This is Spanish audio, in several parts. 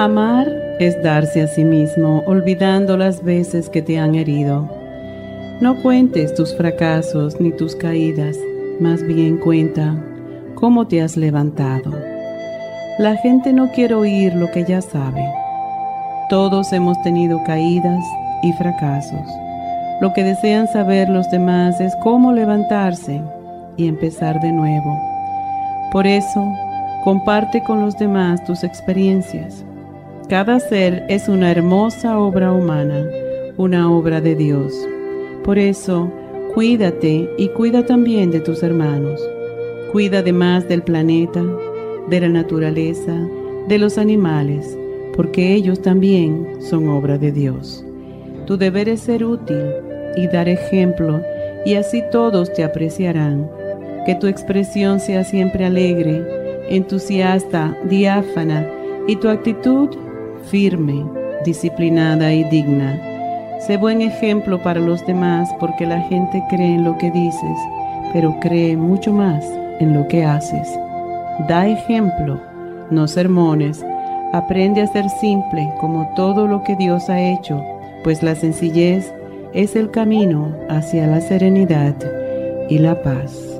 Amar es darse a sí mismo, olvidando las veces que te han herido. No cuentes tus fracasos ni tus caídas, más bien cuenta cómo te has levantado. La gente no quiere oír lo que ya sabe. Todos hemos tenido caídas y fracasos. Lo que desean saber los demás es cómo levantarse y empezar de nuevo. Por eso, comparte con los demás tus experiencias cada ser es una hermosa obra humana, una obra de Dios. Por eso, cuídate y cuida también de tus hermanos. Cuida además del planeta, de la naturaleza, de los animales, porque ellos también son obra de Dios. Tu deber es ser útil y dar ejemplo, y así todos te apreciarán. Que tu expresión sea siempre alegre, entusiasta, diáfana, y tu actitud firme, disciplinada y digna. Sé buen ejemplo para los demás porque la gente cree en lo que dices, pero cree mucho más en lo que haces. Da ejemplo, no sermones. Aprende a ser simple como todo lo que Dios ha hecho, pues la sencillez es el camino hacia la serenidad y la paz.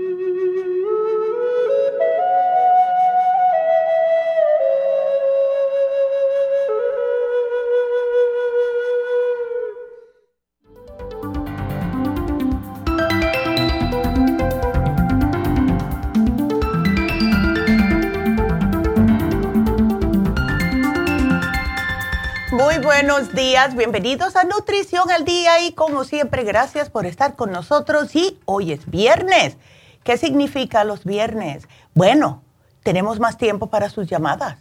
Buenos días, bienvenidos a Nutrición al Día y como siempre, gracias por estar con nosotros. Y hoy es viernes. ¿Qué significa los viernes? Bueno, tenemos más tiempo para sus llamadas.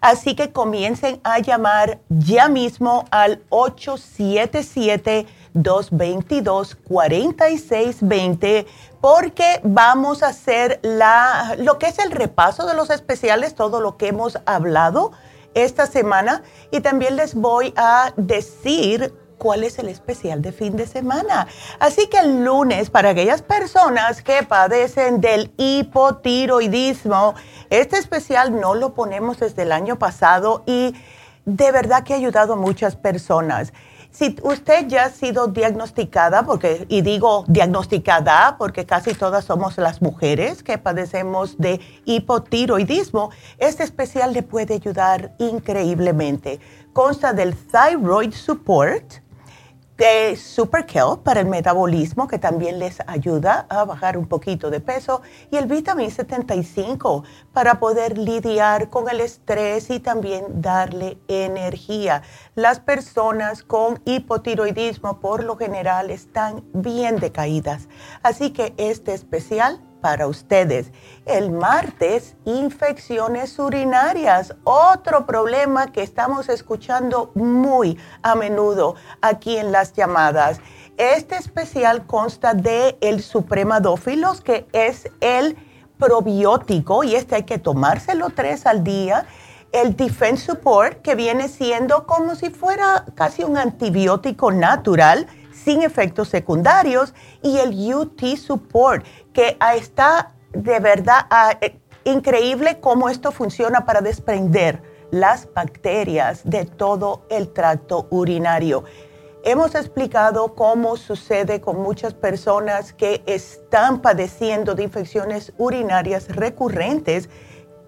Así que comiencen a llamar ya mismo al 877-222-4620 porque vamos a hacer la, lo que es el repaso de los especiales, todo lo que hemos hablado esta semana y también les voy a decir cuál es el especial de fin de semana. Así que el lunes, para aquellas personas que padecen del hipotiroidismo, este especial no lo ponemos desde el año pasado y de verdad que ha ayudado a muchas personas. Si usted ya ha sido diagnosticada, porque, y digo diagnosticada porque casi todas somos las mujeres que padecemos de hipotiroidismo, este especial le puede ayudar increíblemente. Consta del Thyroid Support, de Super Kelp para el metabolismo, que también les ayuda a bajar un poquito de peso, y el Vitamin 75 para poder lidiar con el estrés y también darle energía. Las personas con hipotiroidismo por lo general están bien decaídas, así que este especial para ustedes. El martes, infecciones urinarias, otro problema que estamos escuchando muy a menudo aquí en las llamadas. Este especial consta de el supremadófilos, que es el probiótico, y este hay que tomárselo tres al día. El Defense Support, que viene siendo como si fuera casi un antibiótico natural sin efectos secundarios y el UT Support, que está de verdad eh, increíble cómo esto funciona para desprender las bacterias de todo el tracto urinario. Hemos explicado cómo sucede con muchas personas que están padeciendo de infecciones urinarias recurrentes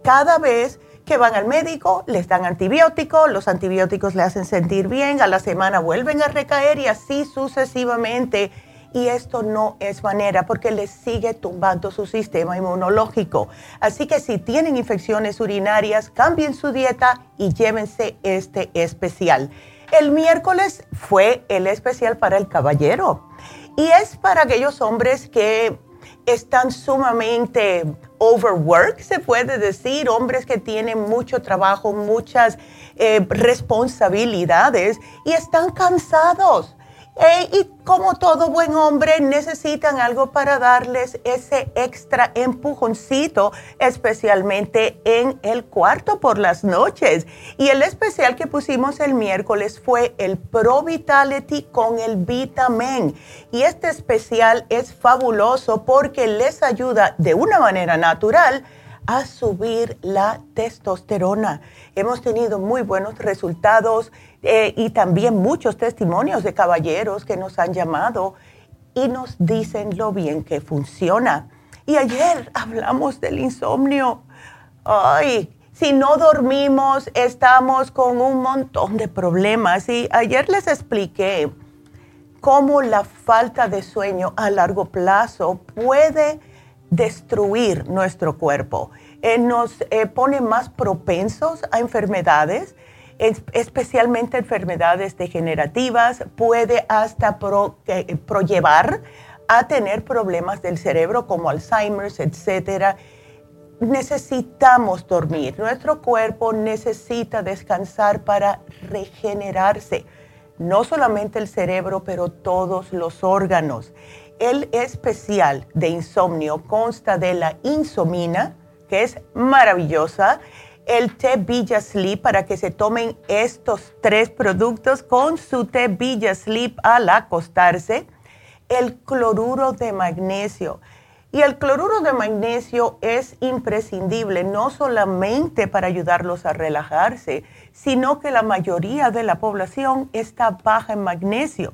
cada vez que van al médico, les dan antibióticos, los antibióticos le hacen sentir bien, a la semana vuelven a recaer y así sucesivamente. Y esto no es manera porque les sigue tumbando su sistema inmunológico. Así que si tienen infecciones urinarias, cambien su dieta y llévense este especial. El miércoles fue el especial para el caballero. Y es para aquellos hombres que están sumamente overwork, se puede decir, hombres que tienen mucho trabajo, muchas eh, responsabilidades y están cansados. Y como todo buen hombre, necesitan algo para darles ese extra empujoncito, especialmente en el cuarto por las noches. Y el especial que pusimos el miércoles fue el Pro Vitality con el Vitamin. Y este especial es fabuloso porque les ayuda de una manera natural a subir la testosterona. Hemos tenido muy buenos resultados eh, y también muchos testimonios de caballeros que nos han llamado y nos dicen lo bien que funciona. Y ayer hablamos del insomnio. Ay, si no dormimos, estamos con un montón de problemas. Y ayer les expliqué cómo la falta de sueño a largo plazo puede destruir nuestro cuerpo. Eh, nos eh, pone más propensos a enfermedades especialmente enfermedades degenerativas, puede hasta pro, eh, a tener problemas del cerebro como Alzheimer's, etc. Necesitamos dormir, nuestro cuerpo necesita descansar para regenerarse, no solamente el cerebro, pero todos los órganos. El especial de insomnio consta de la insomina, que es maravillosa, el té Villa Sleep para que se tomen estos tres productos con su té Villa Sleep al acostarse. El cloruro de magnesio. Y el cloruro de magnesio es imprescindible no solamente para ayudarlos a relajarse, sino que la mayoría de la población está baja en magnesio.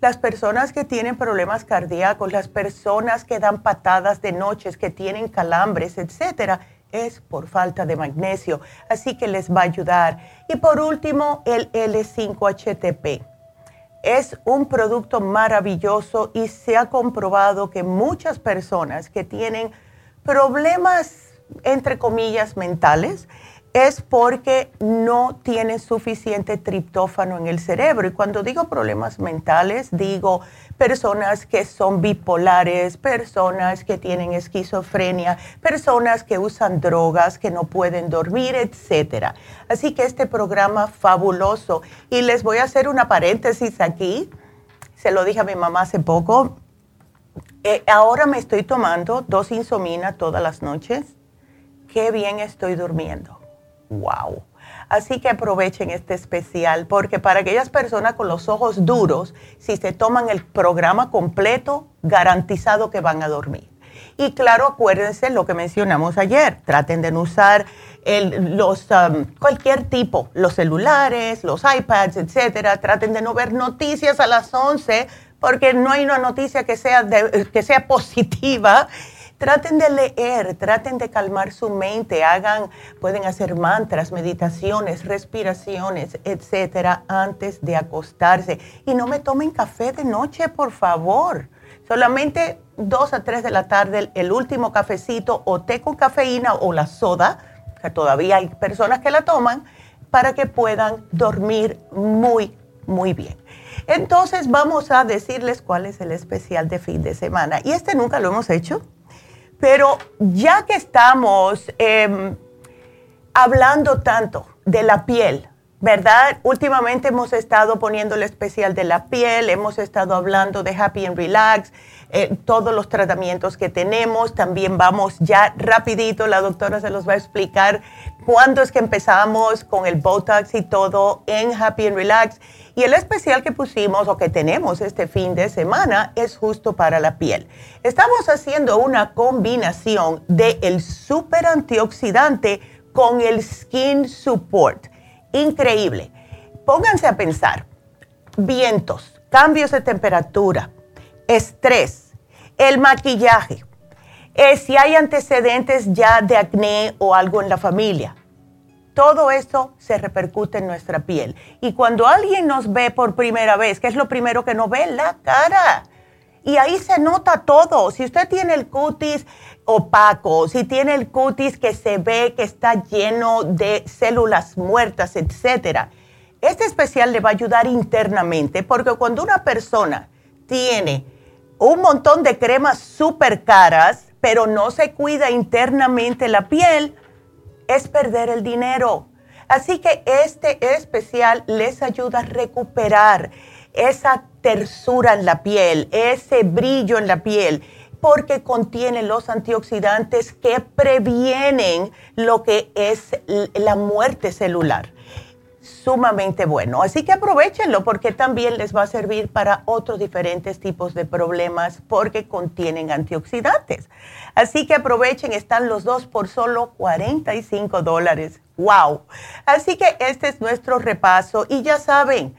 Las personas que tienen problemas cardíacos, las personas que dan patadas de noches, que tienen calambres, etcétera, es por falta de magnesio, así que les va a ayudar. Y por último, el L5HTP. Es un producto maravilloso y se ha comprobado que muchas personas que tienen problemas, entre comillas, mentales, es porque no tiene suficiente triptófano en el cerebro. Y cuando digo problemas mentales, digo personas que son bipolares, personas que tienen esquizofrenia, personas que usan drogas, que no pueden dormir, etc. Así que este programa fabuloso. Y les voy a hacer una paréntesis aquí. Se lo dije a mi mamá hace poco. Eh, ahora me estoy tomando dos insominas todas las noches. Qué bien estoy durmiendo wow. Así que aprovechen este especial porque para aquellas personas con los ojos duros, si se toman el programa completo, garantizado que van a dormir. Y claro, acuérdense lo que mencionamos ayer, traten de no usar los, um, cualquier tipo, los celulares, los iPads, etcétera, traten de no ver noticias a las 11 porque no hay una noticia que sea, que sea positiva Traten de leer, traten de calmar su mente, hagan, pueden hacer mantras, meditaciones, respiraciones, etcétera, antes de acostarse. Y no me tomen café de noche, por favor. Solamente dos a tres de la tarde, el último cafecito o té con cafeína o la soda, que todavía hay personas que la toman, para que puedan dormir muy, muy bien. Entonces vamos a decirles cuál es el especial de fin de semana. Y este nunca lo hemos hecho. Pero ya que estamos em, hablando tanto de la piel, ¿verdad? Últimamente hemos estado poniendo el especial de la piel, hemos estado hablando de Happy and Relax, eh, todos los tratamientos que tenemos. También vamos ya rapidito, la doctora se los va a explicar cuándo es que empezamos con el Botox y todo en Happy and Relax. Y el especial que pusimos o que tenemos este fin de semana es justo para la piel. Estamos haciendo una combinación de el super antioxidante con el skin support. Increíble. Pónganse a pensar. Vientos, cambios de temperatura, estrés, el maquillaje, eh, si hay antecedentes ya de acné o algo en la familia todo eso se repercute en nuestra piel. Y cuando alguien nos ve por primera vez, ¿qué es lo primero que nos ve? La cara. Y ahí se nota todo. Si usted tiene el cutis opaco, si tiene el cutis que se ve que está lleno de células muertas, etc. Este especial le va a ayudar internamente porque cuando una persona tiene un montón de cremas súper caras, pero no se cuida internamente la piel, es perder el dinero. Así que este especial les ayuda a recuperar esa tersura en la piel, ese brillo en la piel, porque contiene los antioxidantes que previenen lo que es la muerte celular sumamente bueno. Así que aprovechenlo porque también les va a servir para otros diferentes tipos de problemas porque contienen antioxidantes. Así que aprovechen, están los dos por solo 45 dólares. ¡Wow! Así que este es nuestro repaso y ya saben.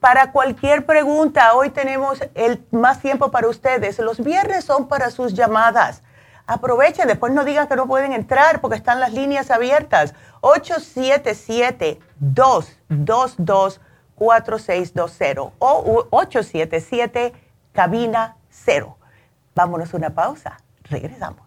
Para cualquier pregunta, hoy tenemos el más tiempo para ustedes. Los viernes son para sus llamadas. Aprovechen, después no digan que no pueden entrar porque están las líneas abiertas. 877-222-4620 o 877 cabina 0. Vámonos a una pausa. Regresamos.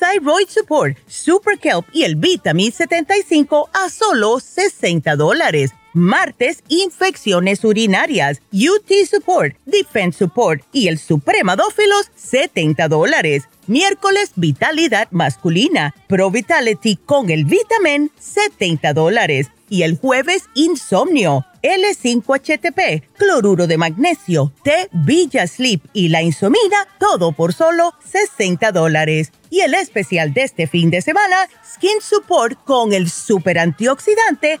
Thyroid Support, Super Kelp y el Vitamin 75 a solo 60 dólares. Martes, infecciones urinarias, UT Support, Defense Support y el Supremadófilos, 70 dólares. Miércoles, vitalidad masculina, Pro Vitality con el Vitamin, 70 dólares. Y el jueves, insomnio, L5HTP, cloruro de magnesio, té Villa Sleep y la insomina, todo por solo 60 dólares. Y el especial de este fin de semana, Skin Support con el super antioxidante,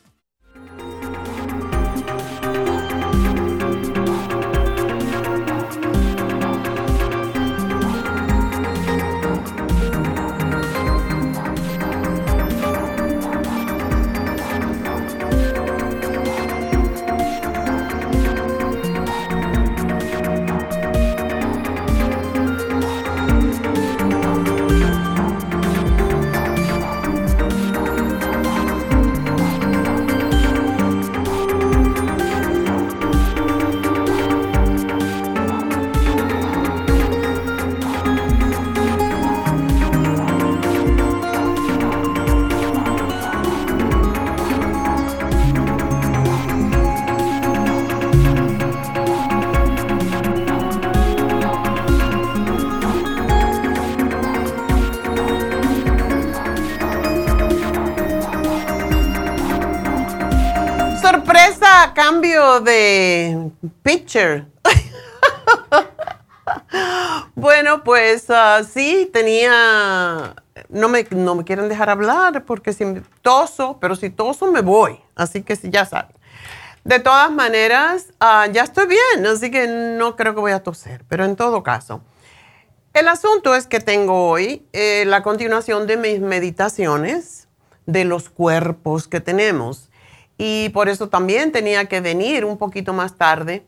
De picture. bueno, pues uh, sí, tenía, no me, no me quieren dejar hablar porque si toso, pero si toso me voy, así que ya saben. De todas maneras, ah, ya estoy bien, así que no creo que voy a toser, pero en todo caso. El asunto es que tengo hoy eh, la continuación de mis meditaciones de los cuerpos que tenemos y por eso también tenía que venir un poquito más tarde.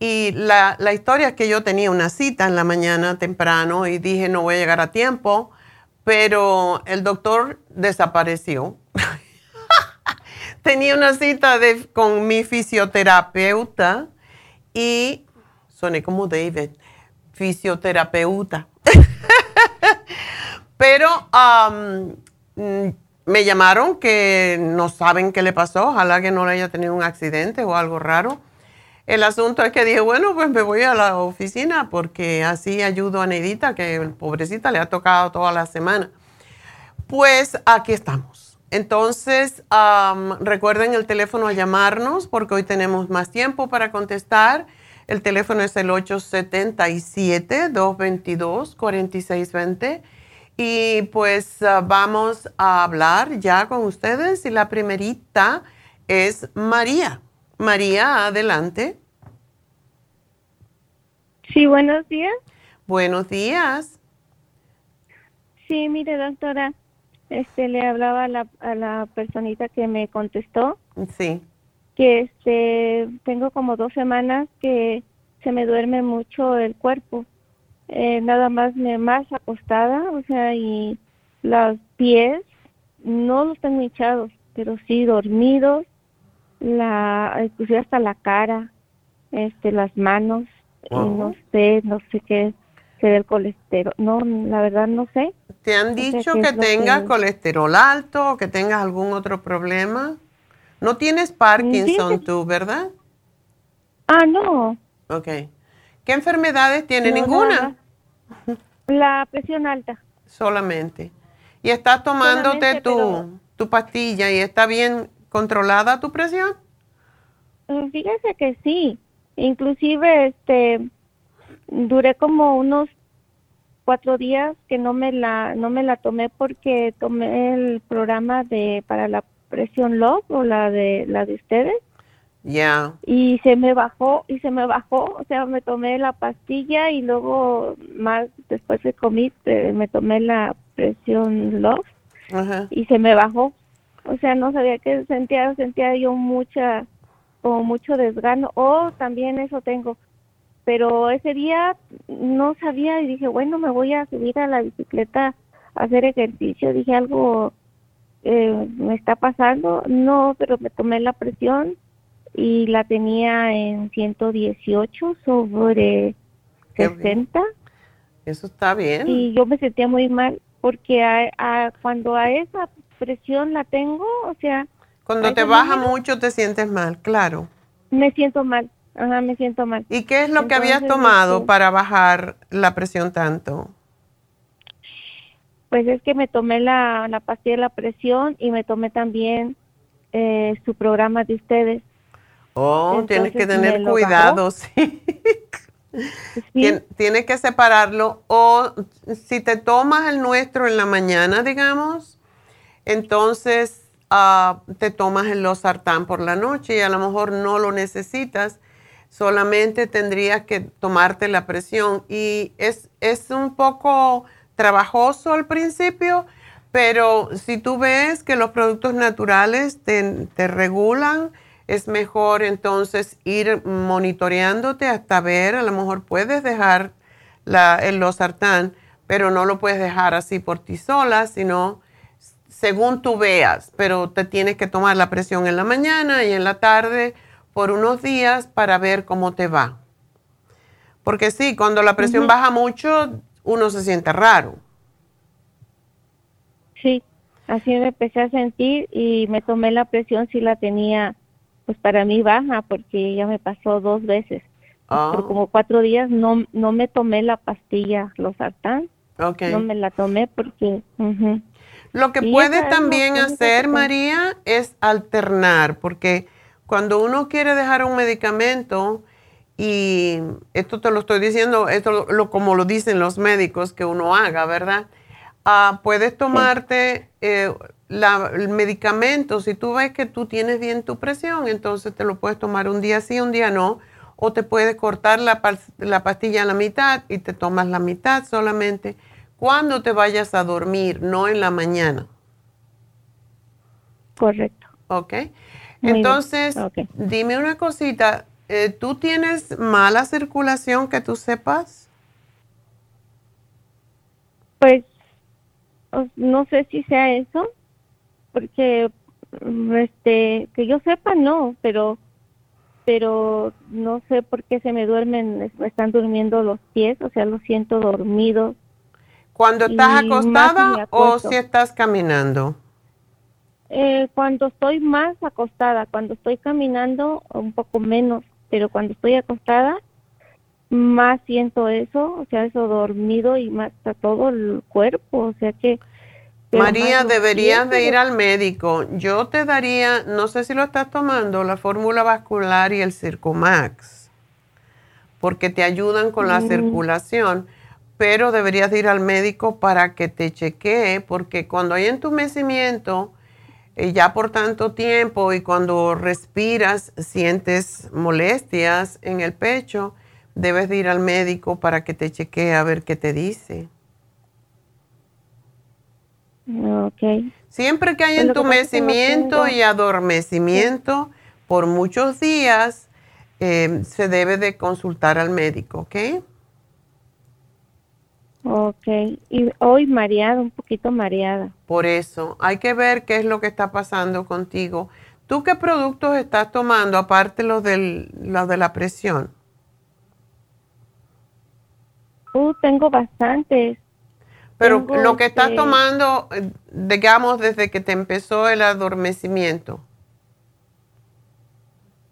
Y la, historia es que yo tenía una cita en la mañana temprano y dije no voy a llegar a tiempo, pero el doctor desapareció. tenía una cita de, con mi fisioterapeuta y soné como David, fisioterapeuta. pero me llamaron que no saben qué le pasó, ojalá que no le haya tenido un accidente o algo raro. El asunto es que dije, bueno, pues me voy a la oficina porque así ayudo a Neidita, que pobrecita le ha tocado toda la semana. Pues aquí estamos. Entonces, recuerden el teléfono a llamarnos porque hoy tenemos más tiempo para contestar. El teléfono es el 877-222-4620 y pues ah, vamos a hablar ya con ustedes y la primerita es María. María, adelante. Sí, buenos días. Buenos días. Sí, mire, doctora, este le hablaba a la, a la personita que me contestó. Sí. Que este tengo como dos semanas que se me duerme mucho el cuerpo. Eh, nada más me más acostada, o sea, y los pies no los tengo hinchados, pero sí dormidos, la inclusive hasta la cara, este, las manos, no sé, no sé qué es el colesterol, no, la verdad no sé. ¿Te han dicho que tengas colesterol alto o que tengas algún otro problema? No tienes Parkinson tú, ¿verdad? Ah, no. Ok. ¿Qué enfermedades tiene? ¿Ninguna? La presión alta. Solamente. ¿Y estás tomándote tu, tu pastilla y está bien controlada tu presión? Eh, fíjese que sí. Inclusive, este, duré como unos cuatro días que no me la no me la tomé porque tomé el programa de para la presión Love o la de la de ustedes Y se me bajó, y se me bajó, o sea, me tomé la pastilla y luego más después de comí, me tomé la presión Love y se me bajó. O sea, no sabía qué sentía, sentía yo mucha, como mucho desgano. O también eso tengo. Pero ese día no sabía y dije, bueno, me voy a subir a la bicicleta a hacer ejercicio. Dije, algo eh, me está pasando. No, pero me tomé la presión y la tenía en 118 sobre 60. Eso está bien. Y yo me sentía muy mal porque a, cuando a esa presión la tengo, o sea... Cuando te baja mucho te sientes mal, claro. Me siento mal, ajá, me siento mal. ¿Y qué es lo que habías tomado este para bajar la presión tanto? Pues es que me tomé la, la pastilla de la presión y me tomé también eh, su programa de ustedes. Oh, tienes que tener cuidado, sí. Tienes que separarlo o si te tomas el nuestro en la mañana, digamos, entonces ah, te tomas el losartán por la noche y a lo mejor no lo necesitas, solamente tendrías que tomarte la presión. Y es, es un poco trabajoso al principio, pero si tú ves que los productos naturales te, te regulan, es mejor entonces ir monitoreándote hasta ver, a lo mejor puedes dejar la, el losartán, pero no lo puedes dejar así por ti sola, sino según tú veas, pero te tienes que tomar la presión en la mañana y en la tarde por unos días para ver cómo te va. Porque sí, cuando la presión baja mucho, uno se siente raro. Sí, así me empecé a sentir y me tomé la presión si la tenía pues para mí baja porque ya me pasó dos veces. Por ah. como cuatro días no, no me tomé la pastilla, los sartán. No me la tomé porque... Lo que puede también hacer, María, es alternar, porque cuando uno quiere dejar un medicamento, y esto te lo estoy diciendo, esto lo, como lo dicen los médicos que uno haga, ¿verdad? Ah, puedes tomarte eh, el medicamento, si tú ves que tú tienes bien tu presión, entonces te lo puedes tomar un día sí, un día no, o te puedes cortar la, la pastilla a la mitad y te tomas la mitad solamente cuando te vayas a dormir, no en la mañana. Correcto. Ok. entonces, dime una cosita, eh, ¿tú tienes mala circulación que tú sepas? Pues no sé si sea eso, porque mm, este que yo sepa no, pero pero no sé por qué se me duermen, me están durmiendo los pies, o sea, lo siento dormido. ¿Cuando estás acostada o si estás caminando? Eh, cuando estoy más acostada, cuando estoy caminando un poco menos, pero cuando estoy acostada más siento eso, o sea, eso dormido y más a todo el cuerpo, o sea que María, deberías de ir al médico. Yo te daría, no sé si lo estás tomando, la fórmula vascular y el Circumax, porque te ayudan con la mm. circulación, pero deberías de ir al médico para que te chequee, porque cuando hay entumecimiento, eh, ya por tanto tiempo y cuando respiras sientes molestias en el pecho, debes de ir al médico para que te chequee a ver qué te dice. Okay. Siempre que hay entumecimiento y adormecimiento por muchos días, eh, se debe de consultar al médico, ¿ok? Ok, y hoy mareada, un poquito mareada. Por eso, hay que ver qué es lo que está pasando contigo. ¿Tú qué productos estás tomando aparte los, del, los de la presión? Uh, tengo bastantes. Pero lo que estás tomando, eh, digamos, desde que te empezó el adormecimiento.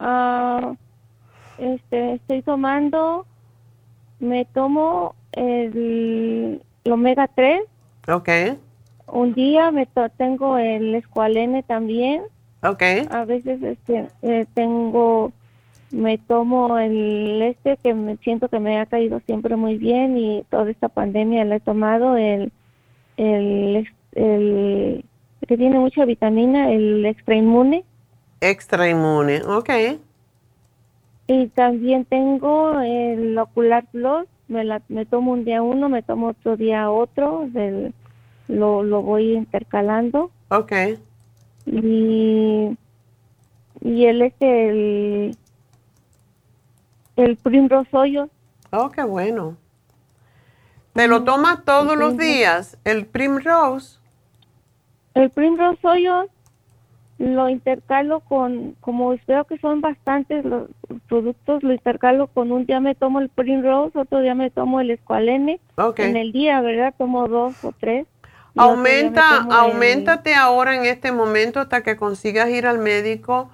Ah, este, estoy tomando, me tomo el, omega 3. Ok. Un día me tengo el escualene también. Ok. A veces este, eh, tengo me tomo el este que me siento que me ha caído siempre muy bien y toda esta pandemia le he tomado el el, el que tiene mucha vitamina el extra inmune extra inmune ok y también tengo el ocular plus me la me tomo un día uno me tomo otro día otro del lo, lo voy intercalando. Ok. Y, y él es el, el Primrose Oil. Oh, qué bueno. ¿Te lo tomas todos los días, el Primrose? El Primrose Oil lo intercalo con, como veo que son bastantes los productos, lo intercalo con un día me tomo el Primrose, otro día me tomo el Esqualene. Ok. En el día, ¿verdad? Tomo dos o tres. Aumenta, el- aumentate ahora en este momento hasta que consigas ir al médico.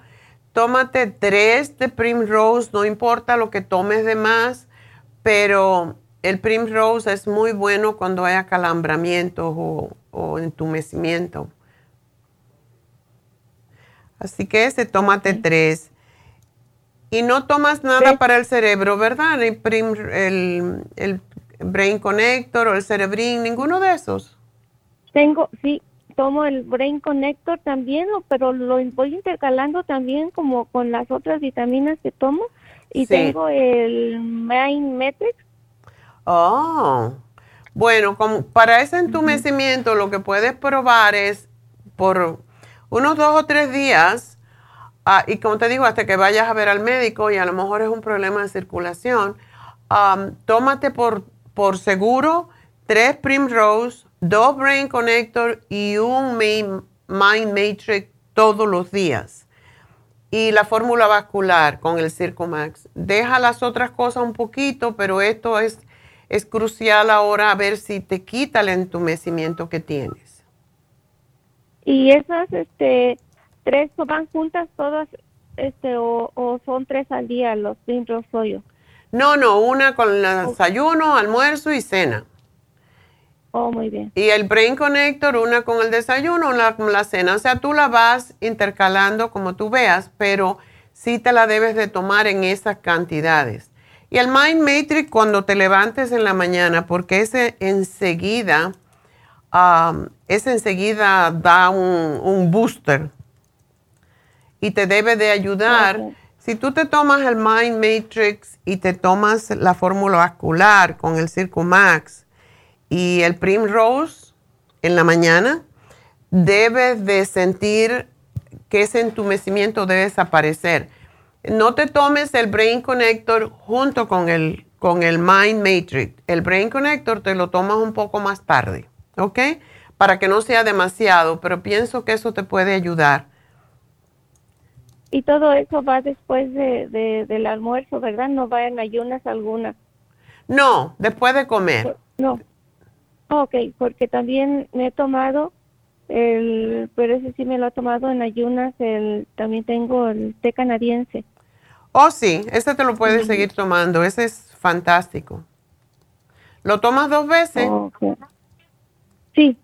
Tómate tres de Primrose, no importa lo que tomes de más, pero el Primrose es muy bueno cuando hay acalambramientos o, o entumecimiento. Así que ese, tómate tres. Y no tomas nada Sí. para el cerebro, ¿verdad? El, Prim- el, el Brain Connector o el Cerebrin, ninguno de esos. Tengo, sí, tomo el Brain Connector también, pero lo voy intercalando también como con las otras vitaminas que tomo. Y Sí. tengo el Mind Metrics. Oh, bueno, como para ese entumecimiento lo que puedes probar es por unos dos o tres días, ah, y como te digo, hasta que vayas a ver al médico y a lo mejor es un problema de circulación, am, tómate por, por seguro tres Primrose, dos Brain Connector y un Main- Mind Matrix todos los días y la fórmula vascular con el Circumax. Deja las otras cosas un poquito, pero esto es, es crucial ahora a ver si te quita el entumecimiento que tienes. Y esas, este, tres van juntas todas, este, o, o son tres al día los Oil. No, no, una con el desayuno, almuerzo y cena. Oh, muy bien. Y el Brain Connector, una con el desayuno, una con la cena. O sea, tú la vas intercalando como tú veas, pero sí te la debes de tomar en esas cantidades. Y el Mind Matrix cuando te levantes en la mañana, porque ese enseguida, um, ese enseguida da un, un booster y te debe de ayudar. Si tú te tomas el Mind Matrix y te tomas la fórmula vascular con el Circumax y el Primrose en la mañana, debes de sentir que ese entumecimiento debe desaparecer. No te tomes el Brain Connector junto con el, con el Mind Matrix. El Brain Connector te lo tomas un poco más tarde, ¿ok? Para que no sea demasiado, pero pienso que eso te puede ayudar. Y todo eso va después de, de- del almuerzo, ¿verdad? No va en ayunas alguna. No, después de comer. No. Ok, porque también me he tomado el, pero ese sí me lo he tomado en ayunas, el, también tengo el té canadiense. Oh, sí, ese te lo puedes seguir tomando. Ese es fantástico. ¿Lo tomas dos veces? Sí,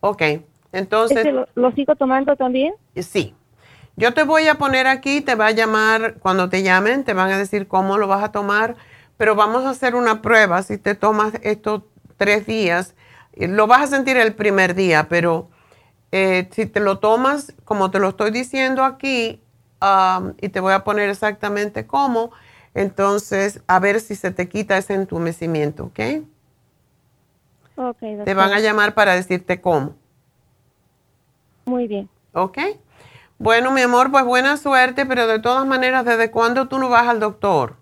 Ok, entonces... ese lo, lo sigo tomando también. Sí. Yo te voy a poner aquí, te va a llamar, cuando te llamen, te van a decir cómo lo vas a tomar, pero vamos a hacer una prueba. Si te tomas estos tres días, eh, lo vas a sentir el primer día, pero eh, si te lo tomas, como te lo estoy diciendo aquí, am, y te voy a poner exactamente cómo, entonces a ver si se te quita ese entumecimiento, ¿ok? Ok, Te van a llamar para decirte cómo. Muy bien. ¿Ok? Bueno, mi amor, pues buena suerte, pero de todas maneras, ¿desde cuándo tú no vas al doctor?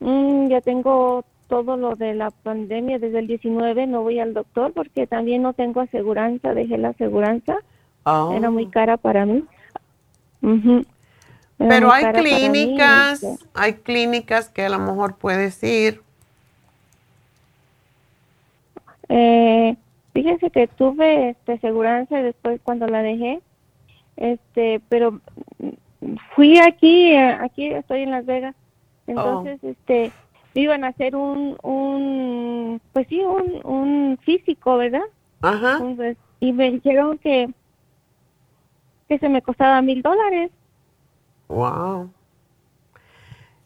Mm, ya tengo todo lo de la pandemia desde el 19, no voy al doctor porque también no tengo aseguranza, dejé la aseguranza, Oh. era muy cara para mí. Pero hay mí, clínicas, este, hay clínicas que a lo mejor puedes ir. Eh, fíjense que tuve este aseguranza y después cuando la dejé, este, pero mm, fui aquí, eh, aquí estoy en Las Vegas, entonces, este, iban a hacer un, un, pues sí, un, un físico, ¿verdad? Ajá. Entonces, y me dijeron que, que se me costaba mil dólares. Wow.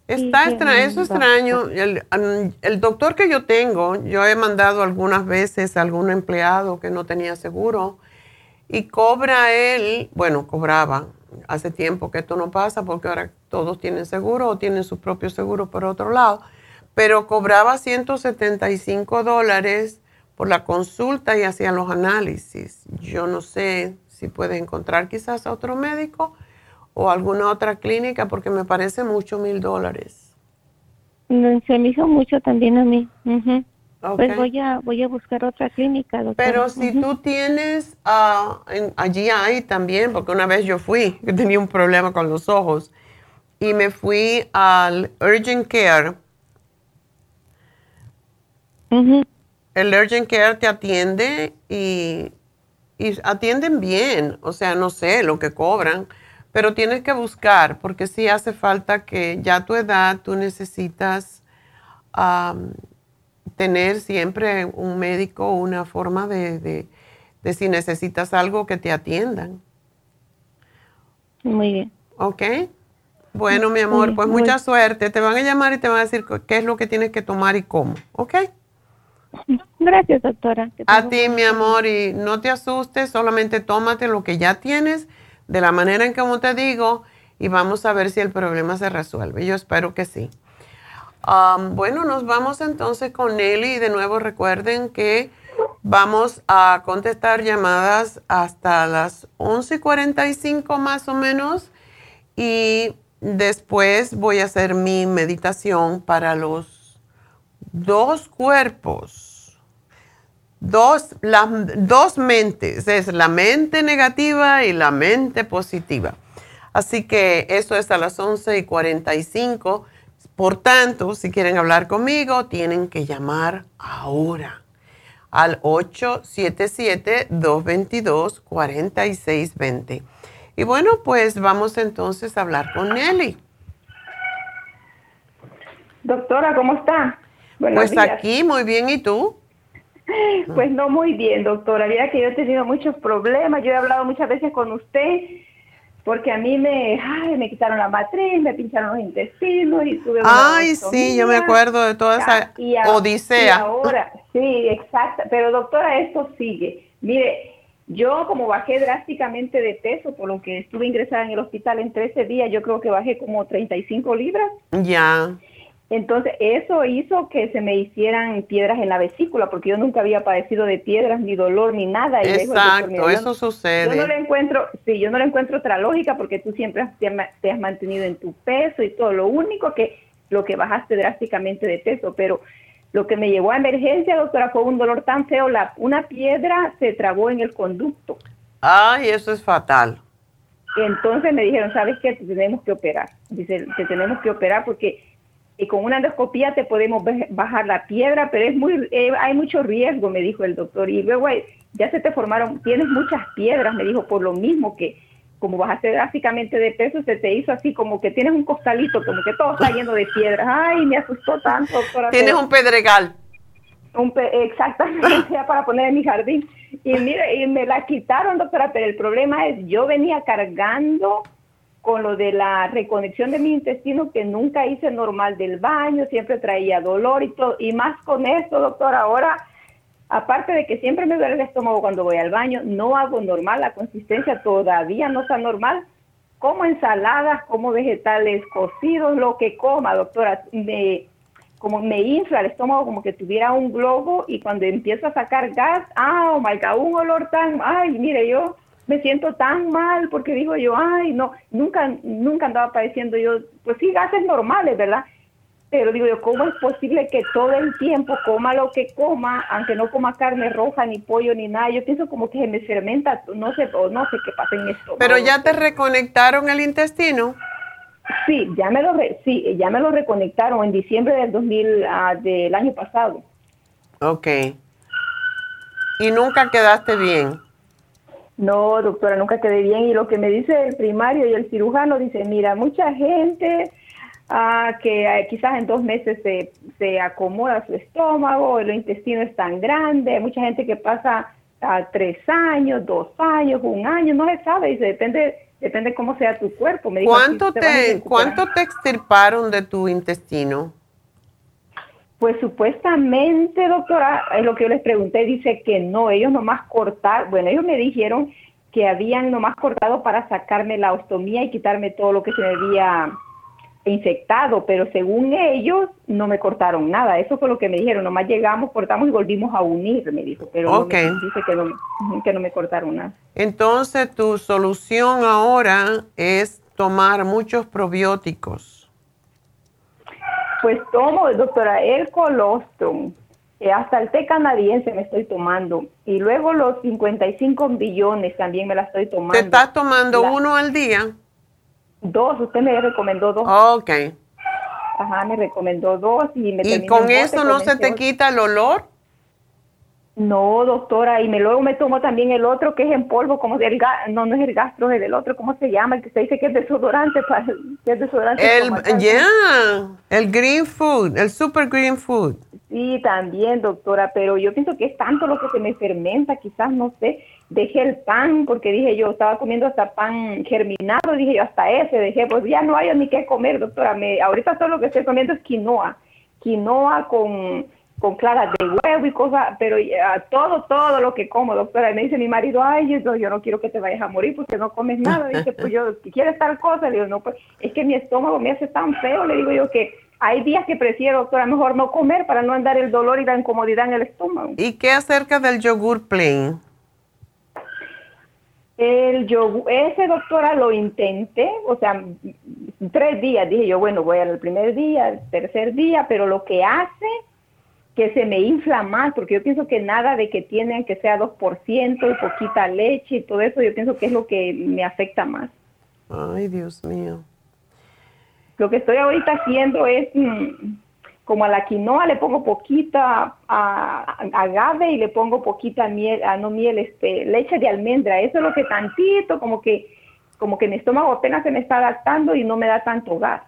Está extra, eso extraño. El, am, el doctor que yo tengo, yo he mandado algunas veces a algún empleado que no tenía seguro y cobra él, bueno, cobraba. Hace tiempo que esto no pasa porque ahora todos tienen seguro o tienen su propio seguro por otro lado, pero cobraba 175 dólares por la consulta y hacían los análisis. Yo no sé si puede encontrar quizás a otro médico o alguna otra clínica porque me parece mucho mil dólares. Se me hizo mucho también a mí. Pues voy a, voy a buscar otra clínica, doctora. Pero si tú tienes, uh, allí hay también, porque una vez yo fui, que tenía un problema con los ojos, y me fui al Urgent Care. El Urgent Care te atiende y, y atienden bien, o sea, no sé lo que cobran, pero tienes que buscar, porque sí hace falta que ya a tu edad tú necesitas tener siempre un médico, una forma de, de, si necesitas algo que te atiendan. Muy bien. ¿Ok? Bueno, mi amor, pues mucha suerte. Te van a llamar y te van a decir qué es lo que tienes que tomar y cómo. ¿Ok? Gracias, doctora. A ti, mi amor, y no te asustes, solamente tómate lo que ya tienes de la manera en que como te digo y vamos a ver si el problema se resuelve. Yo espero que sí. Um, bueno, nos vamos entonces con Nelly y de nuevo recuerden que vamos a contestar llamadas hasta las 11:45 más o menos y después voy a hacer mi meditación para los dos cuerpos dos, las dos mentes, es la mente negativa y la mente positiva. Así que eso es a las 11 y 45. Por tanto, si quieren hablar conmigo, tienen que llamar ahora al 877-222-4620. Y bueno, pues vamos entonces a hablar con Nelly. Doctora, ¿cómo está? pues aquí muy bien, ¿y tú? Pues no muy bien, doctora. Mira que yo he tenido muchos problemas. Yo he hablado muchas veces con usted porque a mí me, me quitaron la matriz, me pincharon los intestinos y tuve Ay, sí, yo me acuerdo de toda esa odisea. ahora, sí, exacto. Pero doctora, esto sigue. Mire, yo como bajé drásticamente de peso, por lo que estuve ingresada en el hospital en 13 días, yo creo que bajé como 35 libras. Ya. Entonces, eso hizo que se me hicieran piedras en la vesícula, porque yo nunca había padecido de piedras, ni dolor, ni nada. Exacto, eso sucede. Yo no le encuentro, sí, yo no le encuentro otra lógica, porque tú siempre te, has mantenido en tu peso y todo. Lo único que, lo que bajaste drásticamente de peso, pero lo que me llevó a emergencia, doctora, fue un dolor tan feo. La, una piedra se trabó en el conducto. Ay, eso es fatal. Entonces me dijeron, ¿sabes qué? Te tenemos que operar. Dice, te tenemos que operar porque y con una endoscopía te podemos bajar la piedra, pero es muy, eh, hay mucho riesgo, me dijo el doctor. Y luego ya se te formaron, tienes muchas piedras, me dijo, por lo mismo que como bajaste drásticamente de peso, se te hizo así como que tienes un costalito, como que todo está lleno de piedras. Ay, me asustó tanto, doctora. Tienes un pedregal. Un exactamente, para poner en mi jardín. Y mire, y me la quitaron, doctora, pero el problema es, yo venía cargando con lo de la reconexión de mi intestino que nunca hice normal del baño, siempre traía dolor y todo. Y más con esto, doctor, ahora, aparte de que siempre me duele el estómago cuando voy al baño, no hago normal, la consistencia todavía no está normal. Como ensaladas, como vegetales cocidos, lo que coma, doctora, me, como me infla el estómago como que tuviera un globo y cuando empiezo a sacar gas, ah, oh my God, un olor tan, ay, mire, yo me siento tan mal porque digo yo, ay, no, nunca, nunca andaba padeciendo yo, pues sí, gases normales, ¿verdad? Pero digo yo, ¿cómo es posible que todo el tiempo coma lo que coma, aunque no coma carne roja, ni pollo, ni nada? Yo pienso como que se me fermenta, no sé, o no sé qué pasa en esto. Pero ya te reconectaron el intestino. Sí, ya me lo, sí, ya me lo reconectaron en diciembre del 2000, ah, del año pasado. Ok. ¿Y nunca quedaste bien? No, doctora, nunca quedé bien. Y lo que me dice el primario y el cirujano, dice, mira, mucha gente ah, que eh, quizás en dos meses se, se acomoda su estómago, el intestino es tan grande, mucha gente que pasa a ah, tres años, dos años, un año, no se sabe, dice, depende depende cómo sea tu cuerpo. Me ¿Cuánto, te, ¿Cuánto te extirparon de tu intestino? Pues supuestamente, doctora, es lo que yo les pregunté, dice que no, ellos nomás cortar, bueno, ellos me dijeron que habían nomás cortado para sacarme la ostomía y quitarme todo lo que se me había infectado, pero según ellos no me cortaron nada. Eso fue lo que me dijeron. Nomás llegamos, cortamos y volvimos a unir, me dijo. Pero no me- dice que no, que no me cortaron nada. Entonces, tu solución ahora es tomar muchos probióticos. Pues tomo, doctora, el colostrum, eh, hasta el té canadiense me estoy tomando. Y luego los 55 billones también me la estoy tomando. ¿Te estás tomando La- uno al día? Dos, usted me recomendó dos. Ok. Ajá, me recomendó dos y me ¿Y con eso no se comencé te quita el olor? No, doctora, y me luego me tomo también el otro que es en polvo, como del ga- no, no es el gastro, es el otro, ¿cómo se llama? El que se dice que es desodorante, para, que es desodorante. El, ya, el green food, el super green food. Sí, también, doctora, pero yo pienso que es tanto lo que se me fermenta, quizás, no sé, dejé el pan, porque dije yo, estaba comiendo hasta pan germinado, dije yo, hasta ese dejé, pues ya no hay ni qué comer, doctora, me, ahorita todo lo que estoy comiendo es quinoa, quinoa con, con claras de huevo y cosas, pero ya, todo, todo lo que como, doctora, y me dice mi marido, ay, yo, yo no quiero que te vayas a morir porque no comes nada, dice, pues yo, ¿quieres tal cosa? Le digo, no, pues es que mi estómago me hace tan feo, le digo yo que hay días que prefiero, doctora, mejor no comer para no andar el dolor y la incomodidad en el estómago. ¿Y qué acerca del yogur plain? El yogur, ese doctora lo intenté, o sea, tres días, dije yo, bueno, voy al primer día, al tercer día, pero lo que hace que se me infla más, porque yo pienso que nada de que tienen que sea 2% y poquita leche y todo eso, yo pienso que es lo que me afecta más. Ay, Dios mío. Lo que estoy ahorita haciendo es, mm, como a la quinoa le pongo poquita a, agave y le pongo poquita miel, ah, no miel, este, leche de almendra. Eso es lo que tantito, como que, como que mi estómago apenas se me está adaptando y no me da tanto gas.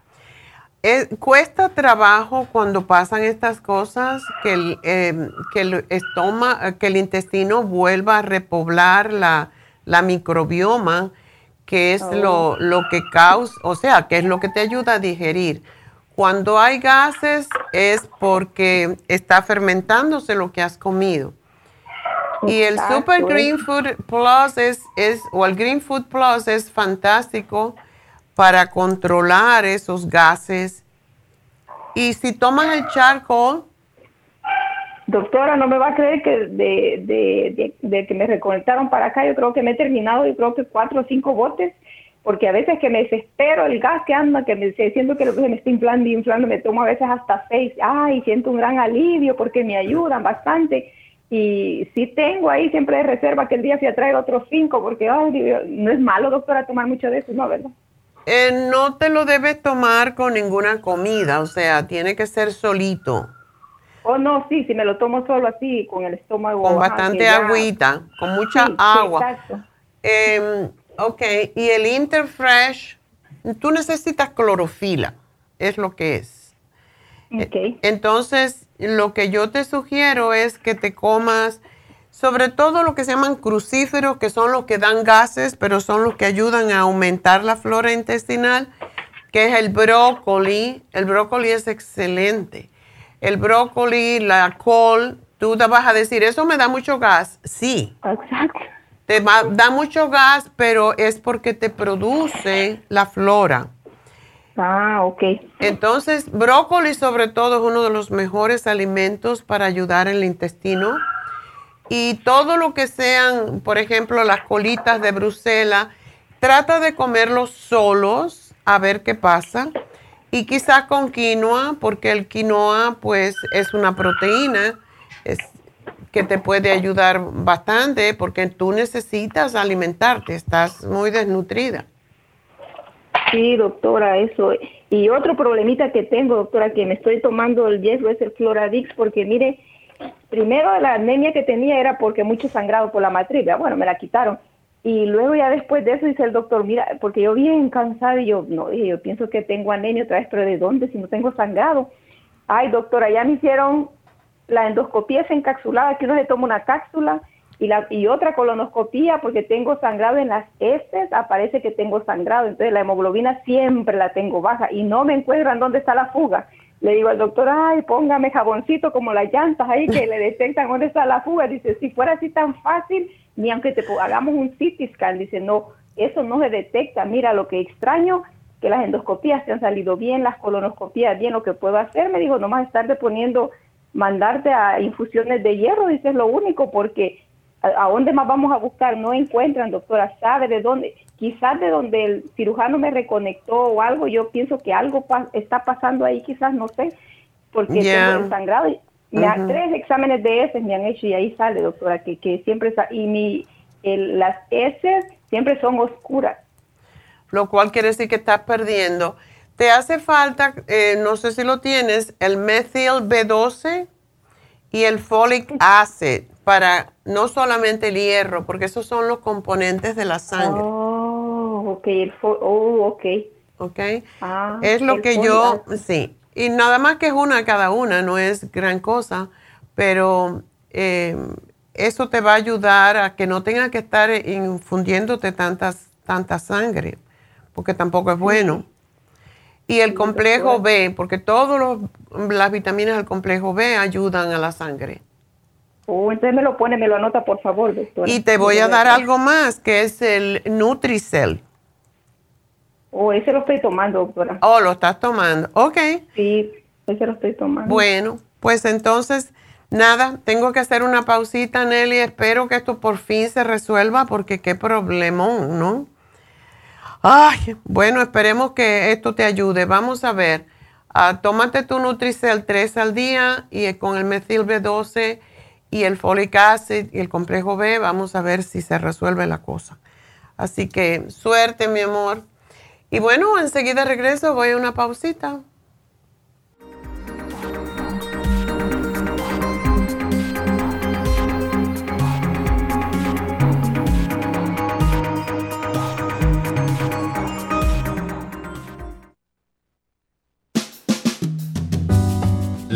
Eh, cuesta trabajo cuando pasan estas cosas que el, eh, que el estoma- que el intestino vuelva a repoblar la, la microbioma, que es lo, lo que causa, o sea, que es lo que te ayuda a digerir. Cuando hay gases es porque está fermentándose lo que has comido. Y el Super es- Green Food Plus es, es, o el Green Food Plus es fantástico para controlar esos gases. Y si tomas el charcoal, Doctora, no me va a creer que de, de, que me reconectaron para acá, yo creo que me he terminado, yo creo que cuatro o cinco botes, porque a veces que me desespero el gas que anda, que me siento que me está inflando y inflando, me tomo a veces hasta seis, ay, siento un gran alivio porque me ayudan bastante. Y sí tengo ahí siempre de reserva que el día fui a traer otros cinco, porque ay, no es malo, doctora, tomar mucho de eso, ¿no? ¿Verdad? Eh, no te lo debes tomar con ninguna comida, o sea, tiene que ser solito, Oh, no, sí, si me lo tomo solo así, con el estómago. con bastante ya- agüita, con mucha Sí, sí, agua. exacto. Em, ok, y el Interfresh, tú necesitas clorofila, es lo que es. Ok. Entonces, lo que yo te sugiero es que te comas, sobre todo lo que se llaman crucíferos, que son los que dan gases, pero son los que ayudan a aumentar la flora intestinal, que es el brócoli. El brócoli es excelente. El brócoli, la col, tú te vas a decir, eso me da mucho gas. Sí, Exacto. te va- da mucho gas, pero es porque te produce la flora. Ah, ok. Entonces, brócoli sobre todo es uno de los mejores alimentos para ayudar en el intestino. Y todo lo que sean, por ejemplo, las colitas de Bruselas, trata de comerlos solos a ver qué pasa. Y quizás con quinoa, porque el quinoa pues es una proteína que te puede ayudar bastante porque tú necesitas alimentarte, estás muy desnutrida. Sí, doctora, eso. Y otro problemita que tengo, doctora, que me estoy tomando el hierro es el Floradix, porque mire, primero la anemia que tenía era porque mucho sangrado por la matriz, bueno, me la quitaron. Y luego ya después de eso dice el doctor, mira, porque yo bien cansada y yo, no, yo pienso que tengo anemia otra vez, pero ¿de dónde si no tengo sangrado? Ay, doctora, ya me hicieron la endoscopía esa encapsulada, que uno se toma una cápsula y, la, y otra colonoscopía porque tengo sangrado en las heces, aparece que tengo sangrado, entonces la hemoglobina siempre la tengo baja y no me encuentran dónde está la fuga. Le digo al doctor, ay, póngame jaboncito como las llantas ahí que le detectan dónde está la fuga. Dice, si fuera así tan fácil, ni aunque te hagamos un CT scan, dice, no, eso no se detecta. Mira, lo que extraño que las endoscopías te han salido bien, las colonoscopías bien, lo que puedo hacer, me dijo, nomás estarte poniendo, mandarte a infusiones de hierro, dice, es lo único, porque ¿a, dónde más vamos a buscar? No encuentran, doctora, sabe de dónde, quizás de donde el cirujano me reconectó o algo, yo pienso que algo está pasando ahí, quizás, no sé, porque tengo el sangrado. Me Tres exámenes de heces me han hecho y ahí sale, doctora, que, que siempre está, y mi, las heces siempre son oscuras lo cual quiere decir que estás perdiendo. Te hace falta, eh, no sé si lo tienes, el methyl B12 y el folic acid para no solamente el hierro, porque esos son los componentes de la sangre. Oh, ok, el oh, ok. Ok. Ah, es lo que yo, sí. Y nada más que es una cada una, no es gran cosa, pero eh, eso te va a ayudar a que no tengas que estar infundiéndote tantas, tanta sangre porque tampoco es bueno. Y el complejo B, porque todas las vitaminas del complejo B ayudan a la sangre. Oh, entonces me lo pone, me lo anota, por favor, doctora. Y te voy a dar algo más, que es el Nutricel. Oh, ese lo estoy tomando, doctora. Oh, lo estás tomando. Ok. Sí, ese lo estoy tomando. Bueno, pues entonces, nada, tengo que hacer una pausita, Nelly. Espero que esto por fin se resuelva, porque qué problemón, ¿no? Ay, bueno, esperemos que esto te ayude. Vamos a ver. Ah, tómate tu Nutricel 3 al día y con el metil B12 y el folic acid y el complejo B, vamos a ver si se resuelve la cosa. Así que suerte, mi amor. Y bueno, enseguida regreso, voy a una pausita.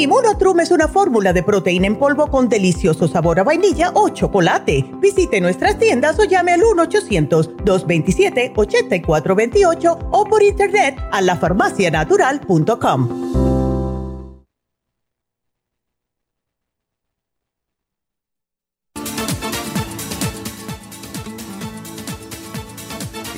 Inmunotrum es una fórmula de proteína en polvo con delicioso sabor a vainilla o chocolate. Visite nuestras tiendas o llame al 1-800-227-8428 o por internet a lafarmacianatural.com.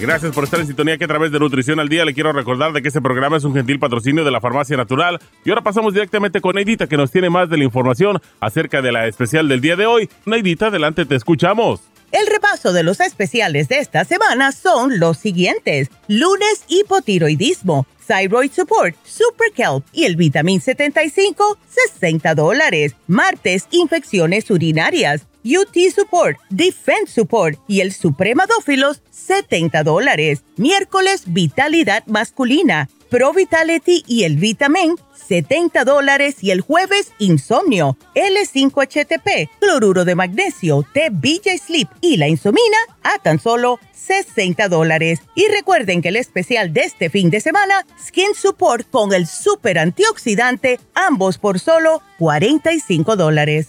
Gracias por estar en sintonía que a través de Nutrición al Día le quiero recordar de que este programa es un gentil patrocinio de la Farmacia Natural. Y ahora pasamos directamente con Neidita que nos tiene más de la información acerca de la especial del día de hoy. Neidita, adelante, te escuchamos. El repaso de los especiales de esta semana son los siguientes. Lunes, hipotiroidismo, Thyroid Support, Super Kelp y el Vitamin 75, 60 dólares. Martes, infecciones urinarias. UT Support, Defense Support y el Supremadófilos, 70 dólares. Miércoles, Vitalidad Masculina. Pro Vitality y el Vitamin, 70 dólares y el jueves Insomnio, L5HTP, cloruro de magnesio, T BJ Sleep y la insomina a tan solo 60 dólares. Y recuerden que el especial de este fin de semana, Skin Support con el super antioxidante, ambos por solo 45 dólares.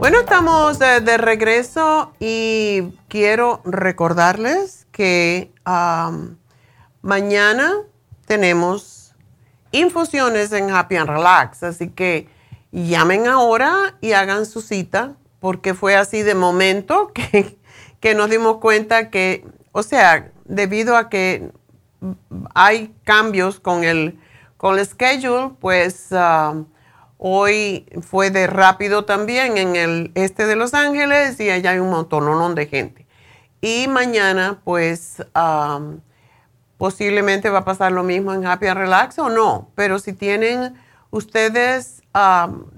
Bueno, estamos de, regreso y quiero recordarles que mañana tenemos infusiones en Happy and Relax, así que llamen ahora y hagan su cita porque fue así de momento que, que nos dimos cuenta que, o sea, debido a que hay cambios con el, con el schedule, pues ah, hoy fue de rápido también en el este de Los Ángeles y allá hay un montón de gente. Y mañana, pues posiblemente va a pasar lo mismo en Happy and Relax o no, pero si tienen ustedes,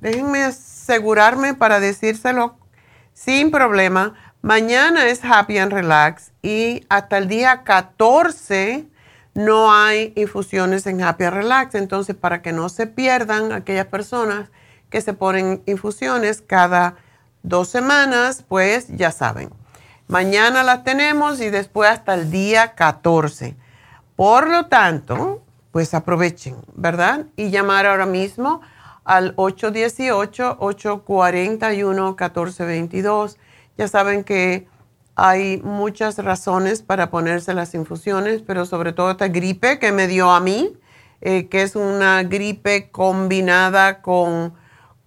déjenme asegurarme para decírselo sin problema Mañana es Happy and Relax y hasta el día 14 no hay infusiones en Happy Relax. Entonces, para que no se pierdan aquellas personas que se ponen infusiones cada dos semanas, pues ya saben. Mañana las tenemos y después hasta el día 14. Por lo tanto, pues aprovechen, ¿verdad? Y llamar ahora mismo al 818-841-1422 ya saben que hay muchas razones para ponerse las infusiones, pero sobre todo esta gripe que me dio a mí, eh, que es una gripe combinada con,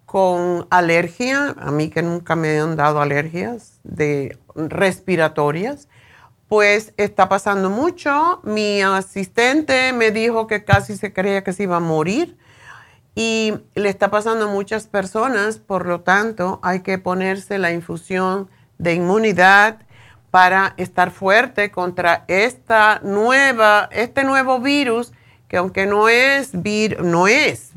con alergia, a mí que nunca me han dado alergias de respiratorias, pues está pasando mucho. Mi asistente me dijo que casi se creía que se iba a morir y le está pasando a muchas personas, por lo tanto hay que ponerse la infusión de inmunidad para estar fuerte contra esta nueva, este nuevo virus que aunque no es, no es,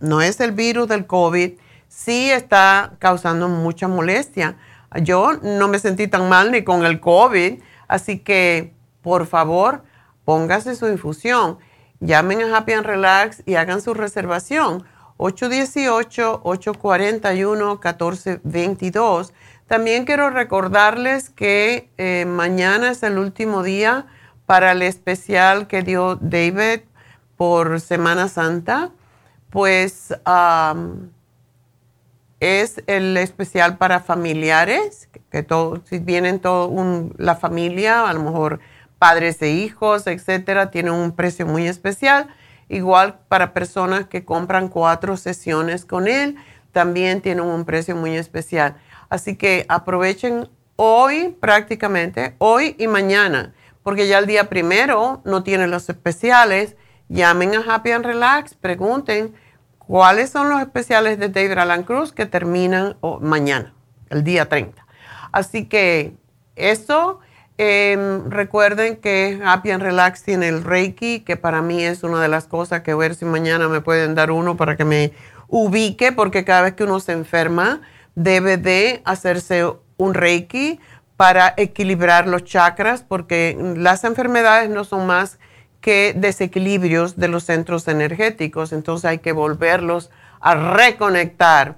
no es el virus del COVID, sí está causando mucha molestia. Yo no me sentí tan mal ni con el COVID, así que por favor póngase su infusión. Llamen a Happy and Relax y hagan su reservación. 818-841-1422 también quiero recordarles que eh, mañana es el último día para el especial que dio David por Semana Santa. Pues es el especial para familiares, que si vienen toda la familia, a lo mejor padres e hijos, etcétera, tienen un precio muy especial. Igual para personas que compran cuatro sesiones con él, también tienen un precio muy especial. Así que aprovechen hoy prácticamente, hoy y mañana, porque ya el día primero no tienen los especiales. Llamen a Happy and Relax, pregunten cuáles son los especiales de David Alan Cruz que terminan mañana, el día 30. Así que eso, em, recuerden que Happy and Relax tiene el Reiki, que para mí es una de las cosas que ver si mañana me pueden dar uno para que me ubique, porque cada vez que uno se enferma, debe de hacerse un reiki para equilibrar los chakras, porque las enfermedades no son más que desequilibrios de los centros energéticos, entonces hay que volverlos a reconectar.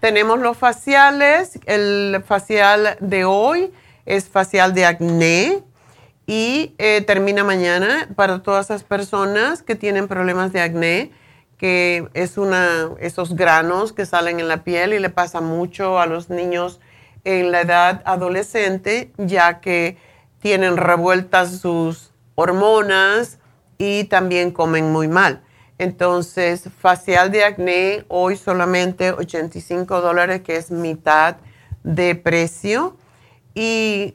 Tenemos los faciales, el facial de hoy es facial de acné y eh, termina mañana para todas esas personas que tienen problemas de acné que es una, esos granos que salen en la piel y le pasa mucho a los niños en la edad adolescente, ya que tienen revueltas sus hormonas y también comen muy mal. Entonces, facial de acné, hoy solamente 85 dólares, que es mitad de precio. Y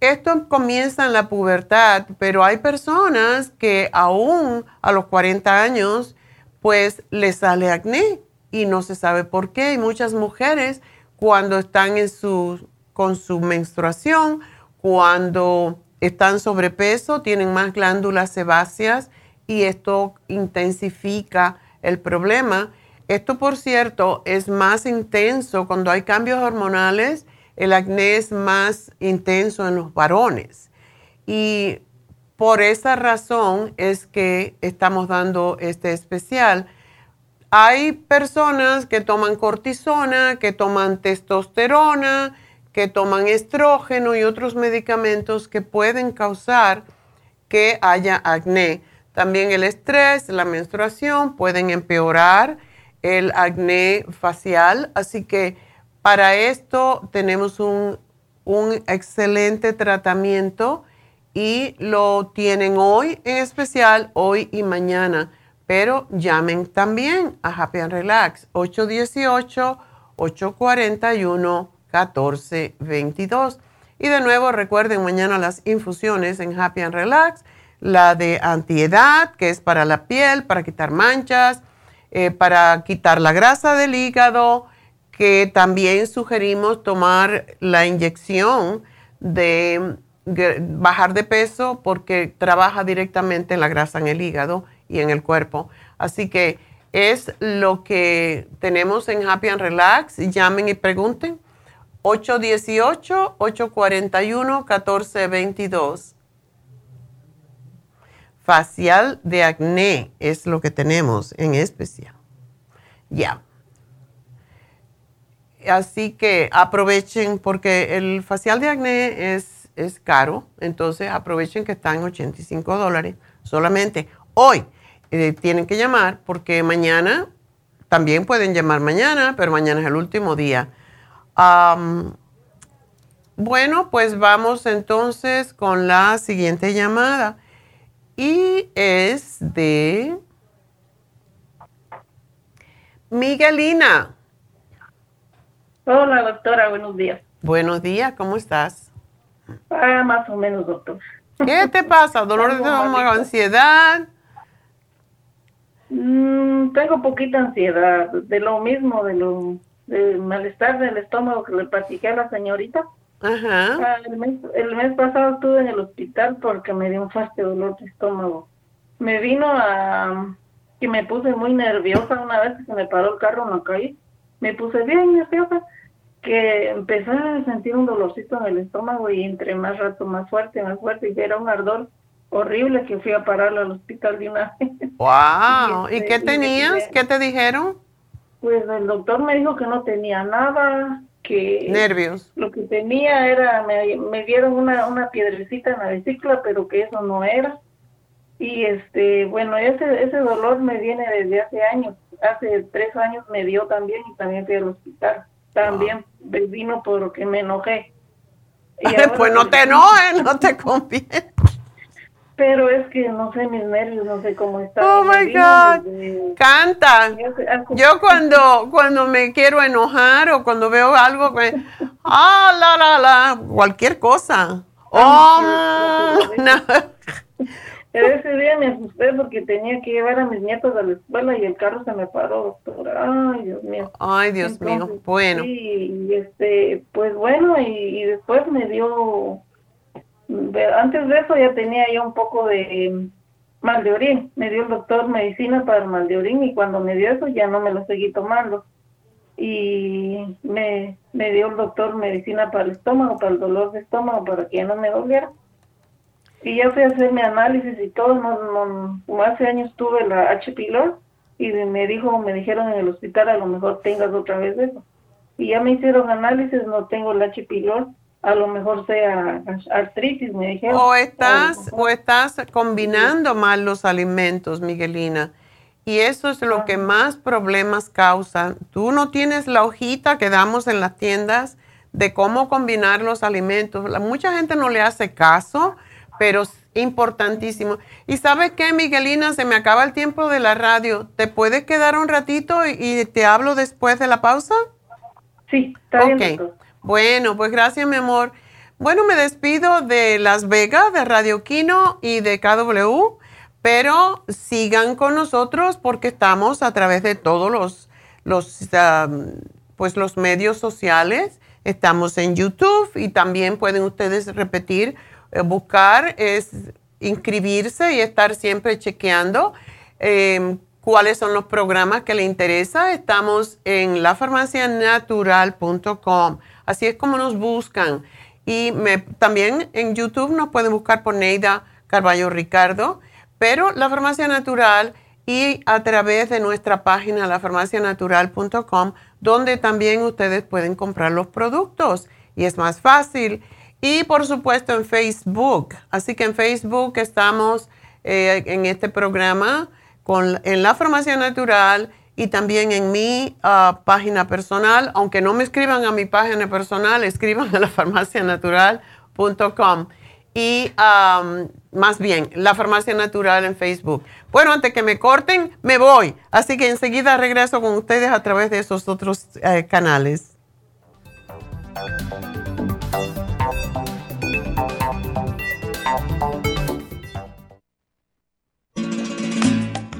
esto comienza en la pubertad, pero hay personas que aún a los 40 años, pues les sale acné y no se sabe por qué. Y muchas mujeres cuando están con su menstruación, cuando están sobrepeso, tienen más glándulas sebáceas y esto intensifica el problema. Esto, por cierto, es más intenso cuando hay cambios hormonales. El acné es más intenso en los varones. Y por esa razón es que estamos dando este especial. Hay personas que toman cortisona, que toman testosterona, que toman estrógeno y otros medicamentos que pueden causar que haya acné. También el estrés, la menstruación pueden empeorar el acné facial. Así que para esto tenemos un, excelente tratamiento y lo tienen hoy en especial, hoy y mañana. Pero llamen también a Happy and Relax 818-841-1422. Y de nuevo recuerden mañana las infusiones en Happy and Relax la de antiedad, que es para la piel, para quitar manchas, eh, para quitar la grasa del hígado, que también sugerimos tomar la inyección de bajar de peso porque trabaja directamente en la grasa en el hígado y en el cuerpo. Así que es lo que tenemos en Happy and Relax. Llamen y pregunten. 818-841-1422 facial de acné es lo que tenemos en especial. Ya. Así que aprovechen porque el facial de acné es, es caro, entonces aprovechen que están 85 dólares solamente. Hoy eh, tienen que llamar porque mañana, también pueden llamar mañana, pero mañana es el último día. bueno, pues vamos entonces con la siguiente llamada y es de Miguelina. Hola, doctora, buenos días. Buenos días, ¿cómo estás? Ah, más o menos, doctor. ¿Qué te pasa? ¿Dolor de estómago, ansiedad? Mm, tengo poquita ansiedad, de lo mismo, de lo del malestar del estómago que le platiqué a la señorita. Ajá. Ah, el, mes, pasado estuve en el hospital porque me dio un fuerte dolor de estómago. Me vino a que me puse muy nerviosa una vez que se me paró el carro en la calle. Me puse bien nerviosa que empecé a sentir un dolorcito en el estómago y entre más rato más fuerte, más fuerte y era un ardor horrible que fui a pararlo al hospital de una vez. Wow. ¿Y, qué tenías? ¿Qué te dijeron? Pues el doctor me dijo que no tenía nada, que nervios lo que tenía era me, me dieron una, una piedrecita en la vesícula pero que eso no era y este bueno ese ese dolor me viene desde hace años hace tres años me dio también y también fui al hospital también vino porque me enojé pues no te enojes no te conviene pero es que no sé mis nervios, no sé cómo están. Oh my God. Canta. Yo cuando, cuando me quiero enojar o cuando veo algo, me, ah, la, la, la, cualquier cosa. Oh, no. Ese día me asusté porque tenía que llevar a mis nietos a la escuela y el carro se me paró, doctora. Ay, Dios mío. Ay, Dios mío. Bueno. Sí, y este, pues bueno, y, y después me dio antes de eso ya tenía yo un poco de mal de orín. Me dio el doctor medicina para el mal de orín y cuando me dio eso ya no me lo seguí tomando. Y me, me dio el doctor medicina para el estómago, para el dolor de estómago, para que ya no me doliera. Y ya fui a hacerme análisis y todo. No, como hace años tuve la H. pylori y me dijo, me dijeron en el hospital a lo mejor tengas otra vez eso. Y ya me hicieron análisis, no tengo la H. pylori a lo mejor sea artritis, me dijeron. O estás, o estás combinando mal los alimentos, Miguelina. Y eso es lo que más problemas causa. Tú no tienes la hojita que damos en las tiendas de cómo combinar los alimentos. mucha gente no le hace caso, pero Importantísimo. ¿Y sabes qué, Miguelina? Se me acaba el tiempo de la radio. ¿Te puedes quedar un ratito y, te hablo después de la pausa? Sí, está bien. Bueno, pues gracias, mi amor. Bueno, me despido de Las Vegas, de Radio Kino y de KW, pero sigan con nosotros porque estamos a través de todos los, los, pues los medios sociales. Estamos en YouTube y también pueden ustedes repetir buscar es inscribirse y estar siempre chequeando em, cuáles son los programas que le interesa. Estamos en lafarmacianatural.com. Así es como nos buscan. Y me, también en YouTube nos pueden buscar por Neida Carballo Ricardo, pero La Farmacia Natural y a través de nuestra página lafarmacianatural.com, donde también ustedes pueden comprar los productos. Y es más fácil. Y por supuesto en Facebook. Así que en Facebook estamos eh, en este programa con, en la farmacia natural y también en mi ah, página personal. Aunque no me escriban a mi página personal, escriban a la farmacianatural.com. Y más bien, la farmacia natural en Facebook. Bueno, antes que me corten, me voy. Así que enseguida regreso con ustedes a través de esos otros eh, canales.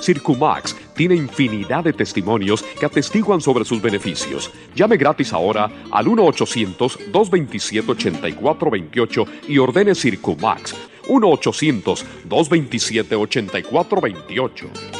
Circumax tiene infinidad de testimonios que atestiguan sobre sus beneficios. Llame gratis ahora al 1-800-227-8428 y ordene Circumax. 1-800-227-8428.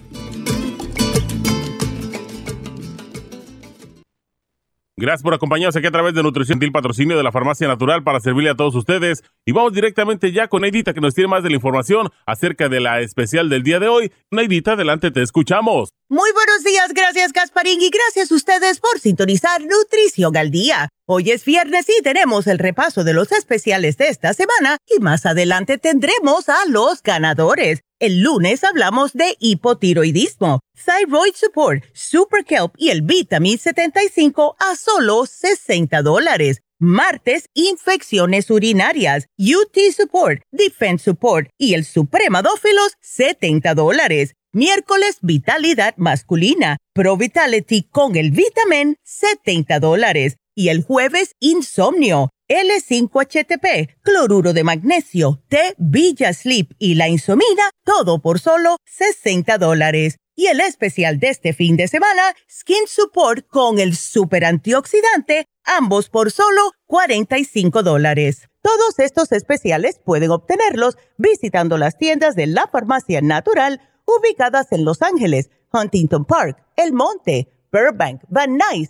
Gracias por acompañarnos aquí a través de Nutrición Til Patrocinio de la Farmacia Natural para servirle a todos ustedes. Y vamos directamente ya con Neidita que nos tiene más de la información acerca de la especial del día de hoy. Neidita, adelante, te escuchamos. Muy buenos días, gracias Gasparín y gracias a ustedes por sintonizar Nutrición al Día. Hoy es viernes y tenemos el repaso de los especiales de esta semana y más adelante tendremos a los ganadores. El lunes hablamos de hipotiroidismo, Thyroid Support, Super Kelp y el Vitamin 75 a solo 60 dólares. Martes, infecciones urinarias, UT Support, Defense Support y el Supremadófilos, 70 dólares. Miércoles, Vitalidad Masculina, Pro Vitality con el Vitamin, 70 dólares. Y el jueves, Insomnio, L5HTP, cloruro de magnesio, té Villa Sleep y la insomina, todo por solo 60 dólares. Y el especial de este fin de semana, Skin Support con el super antioxidante, ambos por solo 45 dólares. Todos estos especiales pueden obtenerlos visitando las tiendas de la farmacia natural ubicadas en Los Ángeles, Huntington Park, El Monte, Burbank, Van Nuys,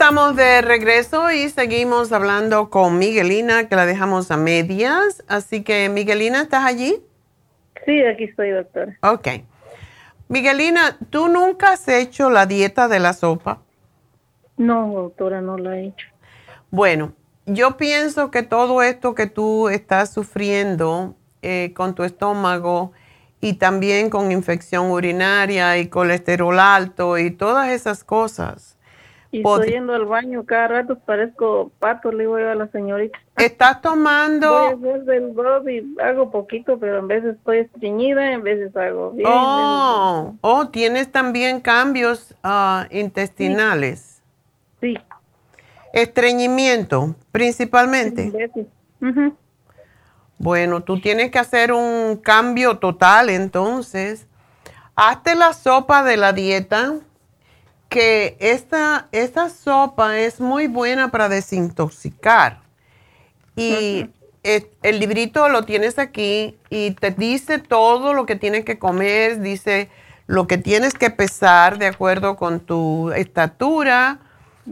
Estamos de regreso y seguimos hablando con Miguelina, que la dejamos a medias. Así que, Miguelina, ¿estás allí? Sí, aquí estoy, doctora. Ok. Miguelina, ¿tú nunca has hecho la dieta de la sopa? No, doctora, no la he hecho. Bueno, yo pienso que todo esto que tú estás sufriendo eh, con tu estómago y también con infección urinaria y colesterol alto y todas esas cosas, y estoy yendo al baño cada rato, parezco pato, le digo yo a la señorita. ¿Estás tomando? Voy a hacer del y hago poquito, pero en veces estoy estreñida, en veces hago bien. Oh, oh tienes también cambios ah, intestinales. Sí. Estreñimiento, principalmente. Sí, Bueno, tú tienes que hacer un cambio total, entonces. Hazte la sopa de la dieta que esta, esta sopa es muy buena para desintoxicar. Y el, librito lo tienes aquí y te dice todo lo que tienes que comer, dice lo que tienes que pesar de acuerdo con tu estatura,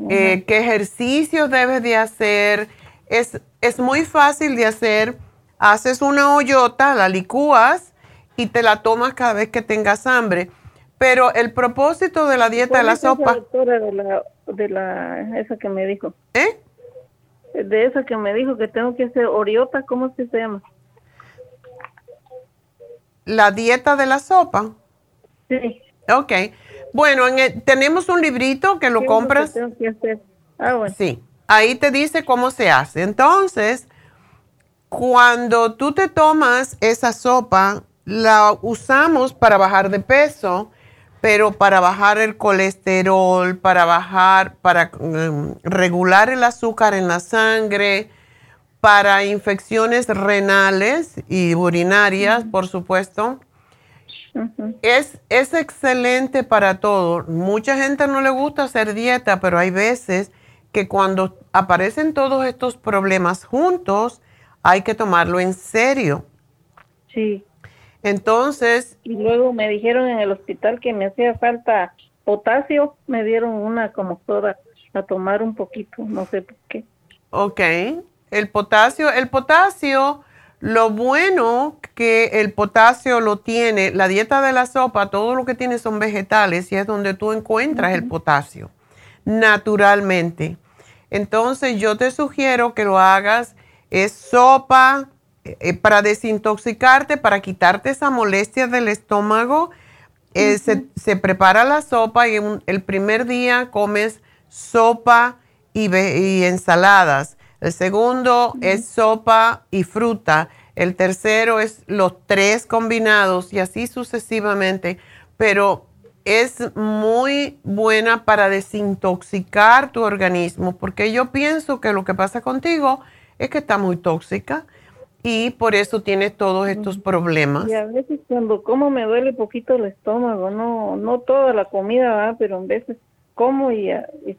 eh, qué ejercicios debes de hacer. Es, es muy fácil de hacer. Haces una hoyota, la licúas y te la tomas cada vez que tengas hambre pero el propósito de la dieta de la sopa. doctora de la, de la, esa que me dijo? ¿Eh? De esa que me dijo que tengo que hacer oriota, ¿cómo es que se llama? La dieta de la sopa. Sí. Ok. Bueno, tenemos un librito que lo compras. tengo que hacer? Ah, bueno. Sí. Ahí te dice cómo se hace. Entonces, cuando tú te tomas esa sopa, la usamos para bajar de peso pero para bajar el colesterol, para bajar, para mm, regular el azúcar en la sangre, para infecciones renales y urinarias, por supuesto. es, es excelente para todo. Mucha gente no le gusta hacer dieta, pero hay veces que cuando aparecen todos estos problemas juntos, hay que tomarlo en serio. Sí. Entonces... Y luego me dijeron en el hospital que me hacía falta potasio, me dieron una como toda a tomar un poquito, no sé por qué. Ok, el potasio, el potasio, lo bueno que el potasio lo tiene, la dieta de la sopa, todo lo que tiene son vegetales y es donde tú encuentras el potasio, naturalmente. Entonces yo te sugiero que lo hagas, es sopa, eh, para desintoxicarte, para quitarte esa molestia del estómago, eh, se, prepara la sopa y el primer día comes sopa y, ensaladas. El segundo es sopa y fruta. El tercero es los tres combinados y así sucesivamente. Pero es muy buena para desintoxicar tu organismo porque yo pienso que lo que pasa contigo es que está muy tóxica y por eso tienes todos estos problemas. Y a veces cuando como me duele poquito el estómago, no no toda la comida, ¿verdad? pero en veces como y,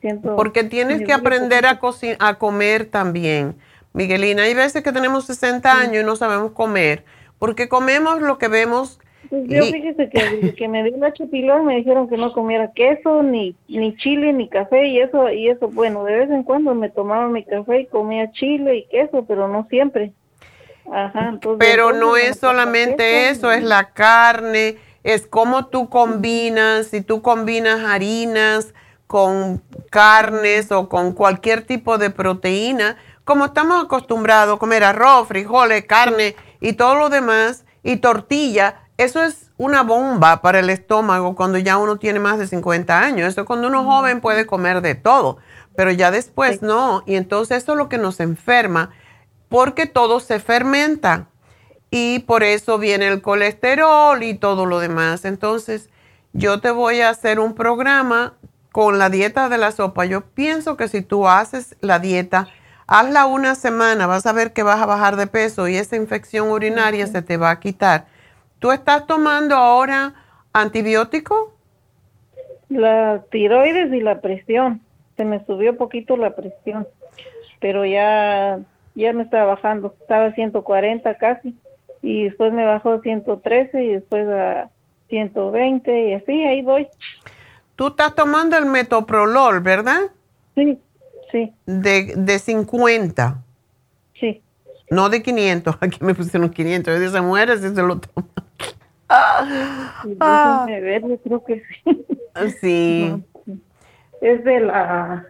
siento... Porque tienes que aprender a, a comer también, Miguelina. Hay veces que tenemos 60 años y no sabemos comer, porque comemos lo que vemos. Pues yo fíjese que, que me dio la chupilón me dijeron que no comiera queso, ni, ni chile, ni café, y eso, y eso, bueno, de vez en cuando me tomaba mi café y comía chile y queso, pero no siempre. Ajá, entonces, Pero no es solamente eso, es la carne, es cómo tú combinas, si tú combinas harinas con carnes o con cualquier tipo de proteína, como estamos acostumbrados a comer arroz, frijoles, carne y todo lo demás, y tortilla, eso es una bomba para el estómago cuando ya uno tiene más de 50 años. Eso cuando uno es joven puede comer de todo, pero ya después no. Y entonces eso es lo que nos enferma, porque todo se fermenta y por eso viene el colesterol y todo lo demás. Entonces, yo te voy a hacer un programa con la dieta de la sopa. Yo pienso que si tú haces la dieta, hazla una semana, vas a ver que vas a bajar de peso y esa infección urinaria se te va a quitar. ¿Tú estás tomando ahora antibiótico? La tiroides y la presión. Se me subió poquito la presión, pero ya, ya me estaba bajando. Estaba a 140 casi y después me bajó a 113 y después a 120 y así, ahí voy. Tú estás tomando el metoprolol, ¿verdad? Sí, sí. De, de 50. Sí. No de 500. Aquí me pusieron 500. Esa muere si se lo toma. Ah. Déjenme ver, yo creo que sí. Sí. Es de la...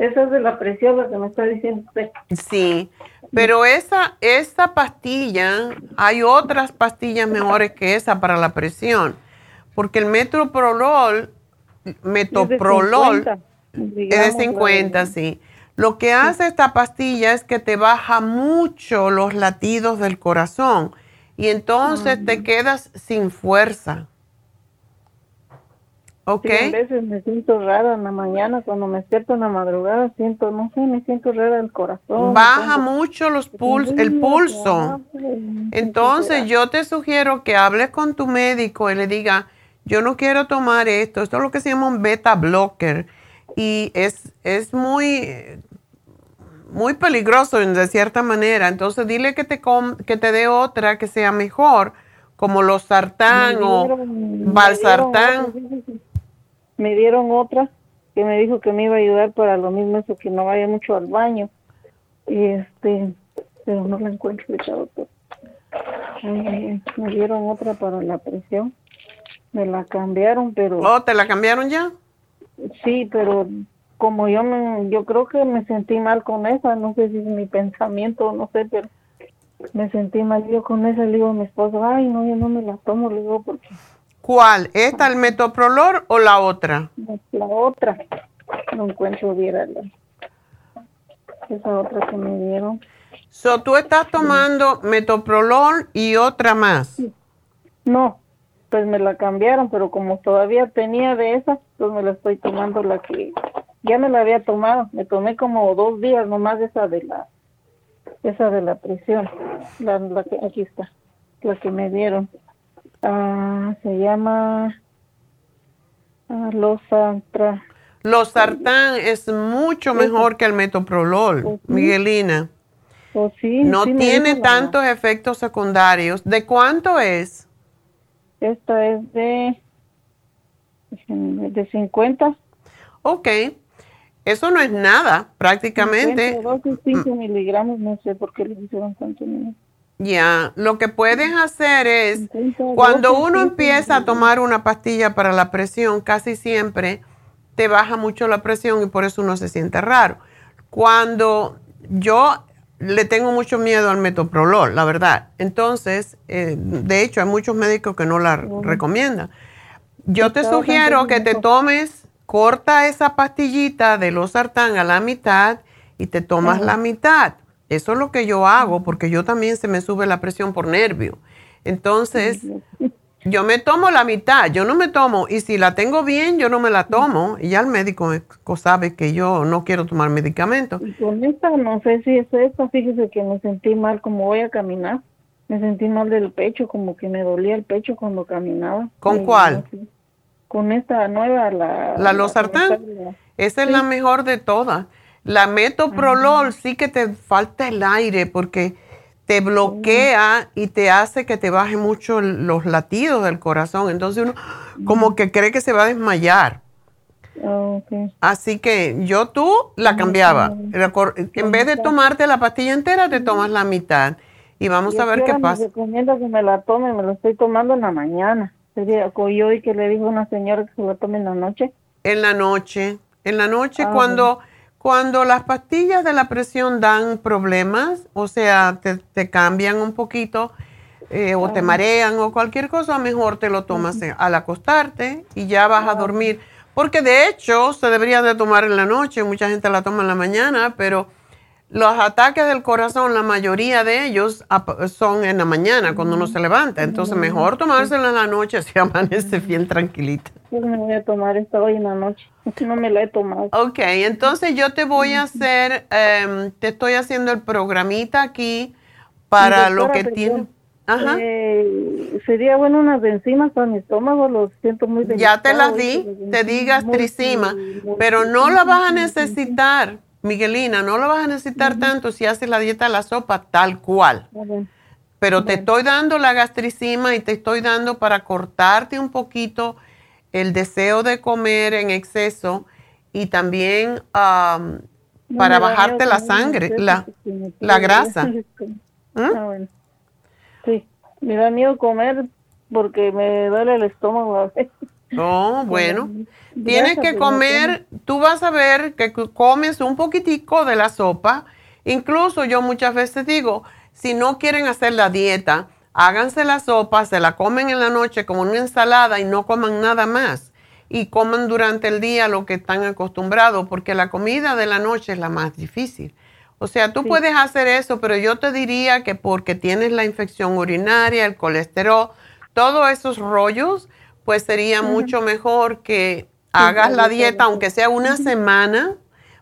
Esa es de la presión lo que me está diciendo usted. Sí, pero esa, esa pastilla, hay otras pastillas mejores que esa para la presión, porque el metoprolol, metoprolol, es de 50, sí. Lo que hace esta pastilla es que te baja mucho los latidos del corazón y entonces te quedas sin fuerza. ¿Ok? Sí, a veces me siento rara en la mañana, cuando me despierto en la madrugada, siento, no sé, me siento rara el corazón. Baja mucho los puls el pulso. Entonces yo te sugiero que hables con tu médico y le diga, yo no quiero tomar esto, esto es lo que se llama un beta blocker y es, es muy, muy peligroso de cierta manera. Entonces dile que te, com que te dé otra que sea mejor, como los sartán o valsartán. Me dieron otra que me dijo que me iba a ayudar para lo mismo, eso que no vaya mucho al baño. Y este, pero no la encuentro ahorita, doctor. Me dieron otra para la presión. Me la cambiaron, pero... ¿Oh, te la cambiaron ya? Sí, pero como yo me, yo creo que me sentí mal con esa, no sé si es mi pensamiento, no sé, pero me sentí mal yo con esa, le digo a mi esposo, ay, no, yo no me la tomo, le digo, porque... ¿Cuál? ¿Esta, el metoprolol o la otra? La otra, no encuentro bien esa otra que me dieron. So, tú estás tomando metoprolol y otra más. No, pues me la cambiaron, pero como todavía tenía de esa, pues me la estoy tomando la que ya me la había tomado. Me tomé como dos días nomás esa de la esa de la presión, la, la que aquí está, la que me dieron. Ah, se llama ah, Losartan. Losartán es mucho mejor que el metoprolol, Miguelina. Oh, sí, no sí tiene tantos efectos secundarios. ¿De cuánto es? Esta es de de 50. Ok. Eso no es nada, prácticamente. 5 miligramos, no sé por qué le hicieron tanto. ¿no? Ya, lo que puedes hacer es, cuando uno empieza a tomar una pastilla para la presión, casi siempre te baja mucho la presión y por eso uno se siente raro. Cuando yo le tengo mucho miedo al metoprolol, la verdad. Entonces, eh, de hecho, hay muchos médicos que no la recomiendan. Yo te sugiero que te tomes, corta esa pastillita de los sartán a la mitad y te tomas la mitad. Eso es lo que yo hago porque yo también se me sube la presión por nervio. Entonces, yo me tomo la mitad, yo no me tomo, y si la tengo bien, yo no me la tomo. Y ya el médico sabe que yo no quiero tomar medicamentos. Y con esta, no sé si es esta, fíjese que me sentí mal como voy a caminar. Me sentí mal del pecho, como que me dolía el pecho cuando caminaba. ¿Con Y cuál? no sé, Con esta nueva, la... La losartán. Esa es la mejor de todas. La metoprolol sí que te falta el aire porque te bloquea y te hace que te baje mucho los latidos del corazón. Entonces uno como que cree que se va a desmayar. Ah, Así que yo tú la cambiaba. En vez de tomarte la pastilla entera, te tomas la mitad. y vamos ¿Y a ver qué hora me pasa. recomienda que me la tome? Me la estoy tomando en la mañana. Sería como yo y que le dijo una señora que se la tome en la noche. En la noche, en la noche Ah, cuando, cuando las pastillas de la presión dan problemas, o sea, te, te cambian un poquito eh, o te marean o cualquier cosa, mejor te lo tomas al acostarte y ya vas a dormir. Porque de hecho se debería de tomar en la noche, mucha gente la toma en la mañana, pero los ataques del corazón, la mayoría de ellos son en la mañana, cuando uno se levanta. Entonces mejor tomársela en la noche si amanece bien tranquilita. Yo me voy a tomar esta hoy en la noche. No me la he tomado. Ok, entonces yo te voy a hacer, em, te estoy haciendo el programita aquí para lo que tiene. Ajá. eh, sería bueno unas enzimas para mi estómago, lo siento muy Ya te las di, te di gastricima, pero no la vas a necesitar, Miguelina, no la vas a necesitar tanto si haces la dieta de la sopa tal cual. Pero te estoy dando la gastricima y te estoy dando para cortarte un poquito el deseo de comer en exceso y también para bajarte la sangre, la, grasa. ver. Ah, bueno. Sí, me da miedo comer porque me duele el estómago a veces. Oh, bueno. Tienes que comer, tú vas a ver que comes un poquitico de la sopa. Incluso yo muchas veces digo, si no quieren hacer la dieta, háganse la sopa, se la comen en la noche como una ensalada y no coman nada más. Y coman durante el día lo que están acostumbrados, porque la comida de la noche es la más difícil. O sea, tú puedes hacer eso, pero yo te diría que porque tienes la infección urinaria, el colesterol, todos esos rollos, pues sería mucho mejor que hagas la dieta, aunque sea una semana,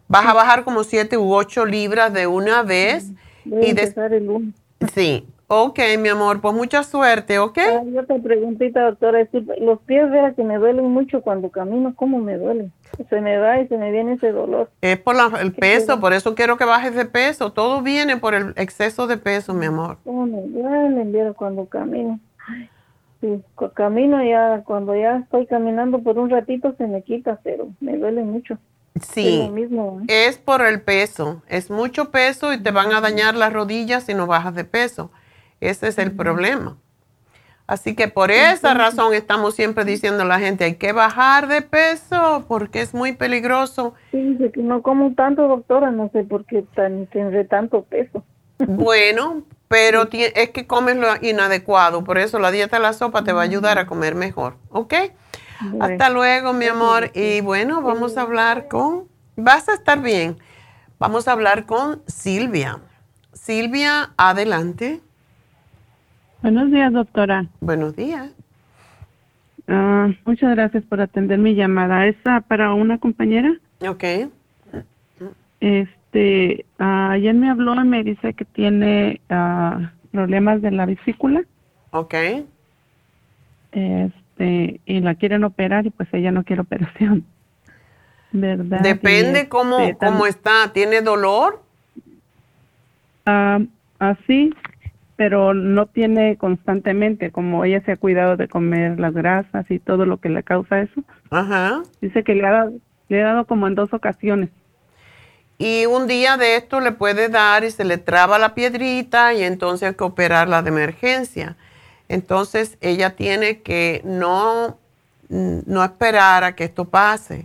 vas a bajar como 7 u 8 libras de una vez. Voy a Y empezar el lunes. sí, ok, mi amor, pues mucha suerte, ¿ok? Ah, y otra preguntita, doctora. Los pies, vea que me duelen mucho cuando camino. ¿Cómo me duelen? Se me va y se me viene ese dolor. Es por la- el peso, por eso quiero que bajes de peso. Todo viene por el exceso de peso, mi amor. ¿Cómo me duelen, cuando camino? Sí, camino ya, cuando ya estoy caminando por un ratito se me quita, pero me duele mucho. Es Sí, lo mismo. ¿eh? es por el peso. Es mucho peso y te van a dañar las rodillas si no bajas de peso. Ese es el problema. Así que por esa razón estamos siempre diciendo a la gente, hay que bajar de peso porque es muy peligroso. Sí, dice que no como tanto, doctora, no sé por qué tan, tendré tanto peso. Bueno, pero es que comes lo inadecuado. Por eso la dieta de la sopa te va a ayudar a comer mejor. ¿Ok? Hasta luego, mi amor. Y bueno, vamos a hablar con... Vas a estar bien. Vamos a hablar con Silvia. Silvia, adelante. Buenos días, doctora. Buenos días. Ah, muchas gracias por atender mi llamada. ¿Es ah, para una compañera? Ok. Este, ah, ayer me habló y me dice que tiene ah, problemas de la vesícula. Ok. Este, y la quieren operar y pues ella no quiere operación. ¿Verdad? Depende Y, cómo, este, tam- cómo está. ¿Tiene dolor? Ah, así, pero no tiene constantemente, como ella se ha cuidado de comer las grasas y todo lo que le causa eso. Ajá. Dice que le ha dado, le ha dado como en dos ocasiones. Y un día de esto le puede dar y se le traba la piedrita y entonces hay que operarla de emergencia. Entonces ella tiene que no, no esperar a que esto pase.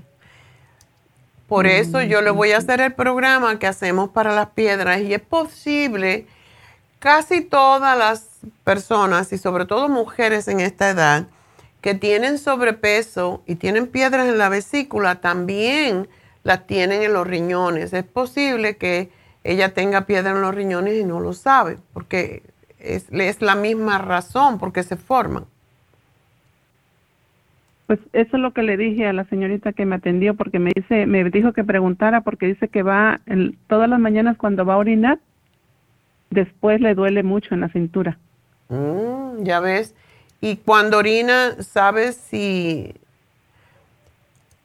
Por eso yo le voy a hacer el programa que hacemos para las piedras y es posible, casi todas las personas y sobre todo mujeres en esta edad que tienen sobrepeso y tienen piedras en la vesícula también las tienen en los riñones. Es posible que ella tenga piedra en los riñones y no lo sabe, porque es, es la misma razón, porque se forman. Pues eso es lo que le dije a la señorita que me atendió porque me dice, me dijo que preguntara porque dice que va en- todas las mañanas cuando va a orinar, después le duele mucho en la cintura. Mm, ya ves. Y cuando orina, ¿sabes si...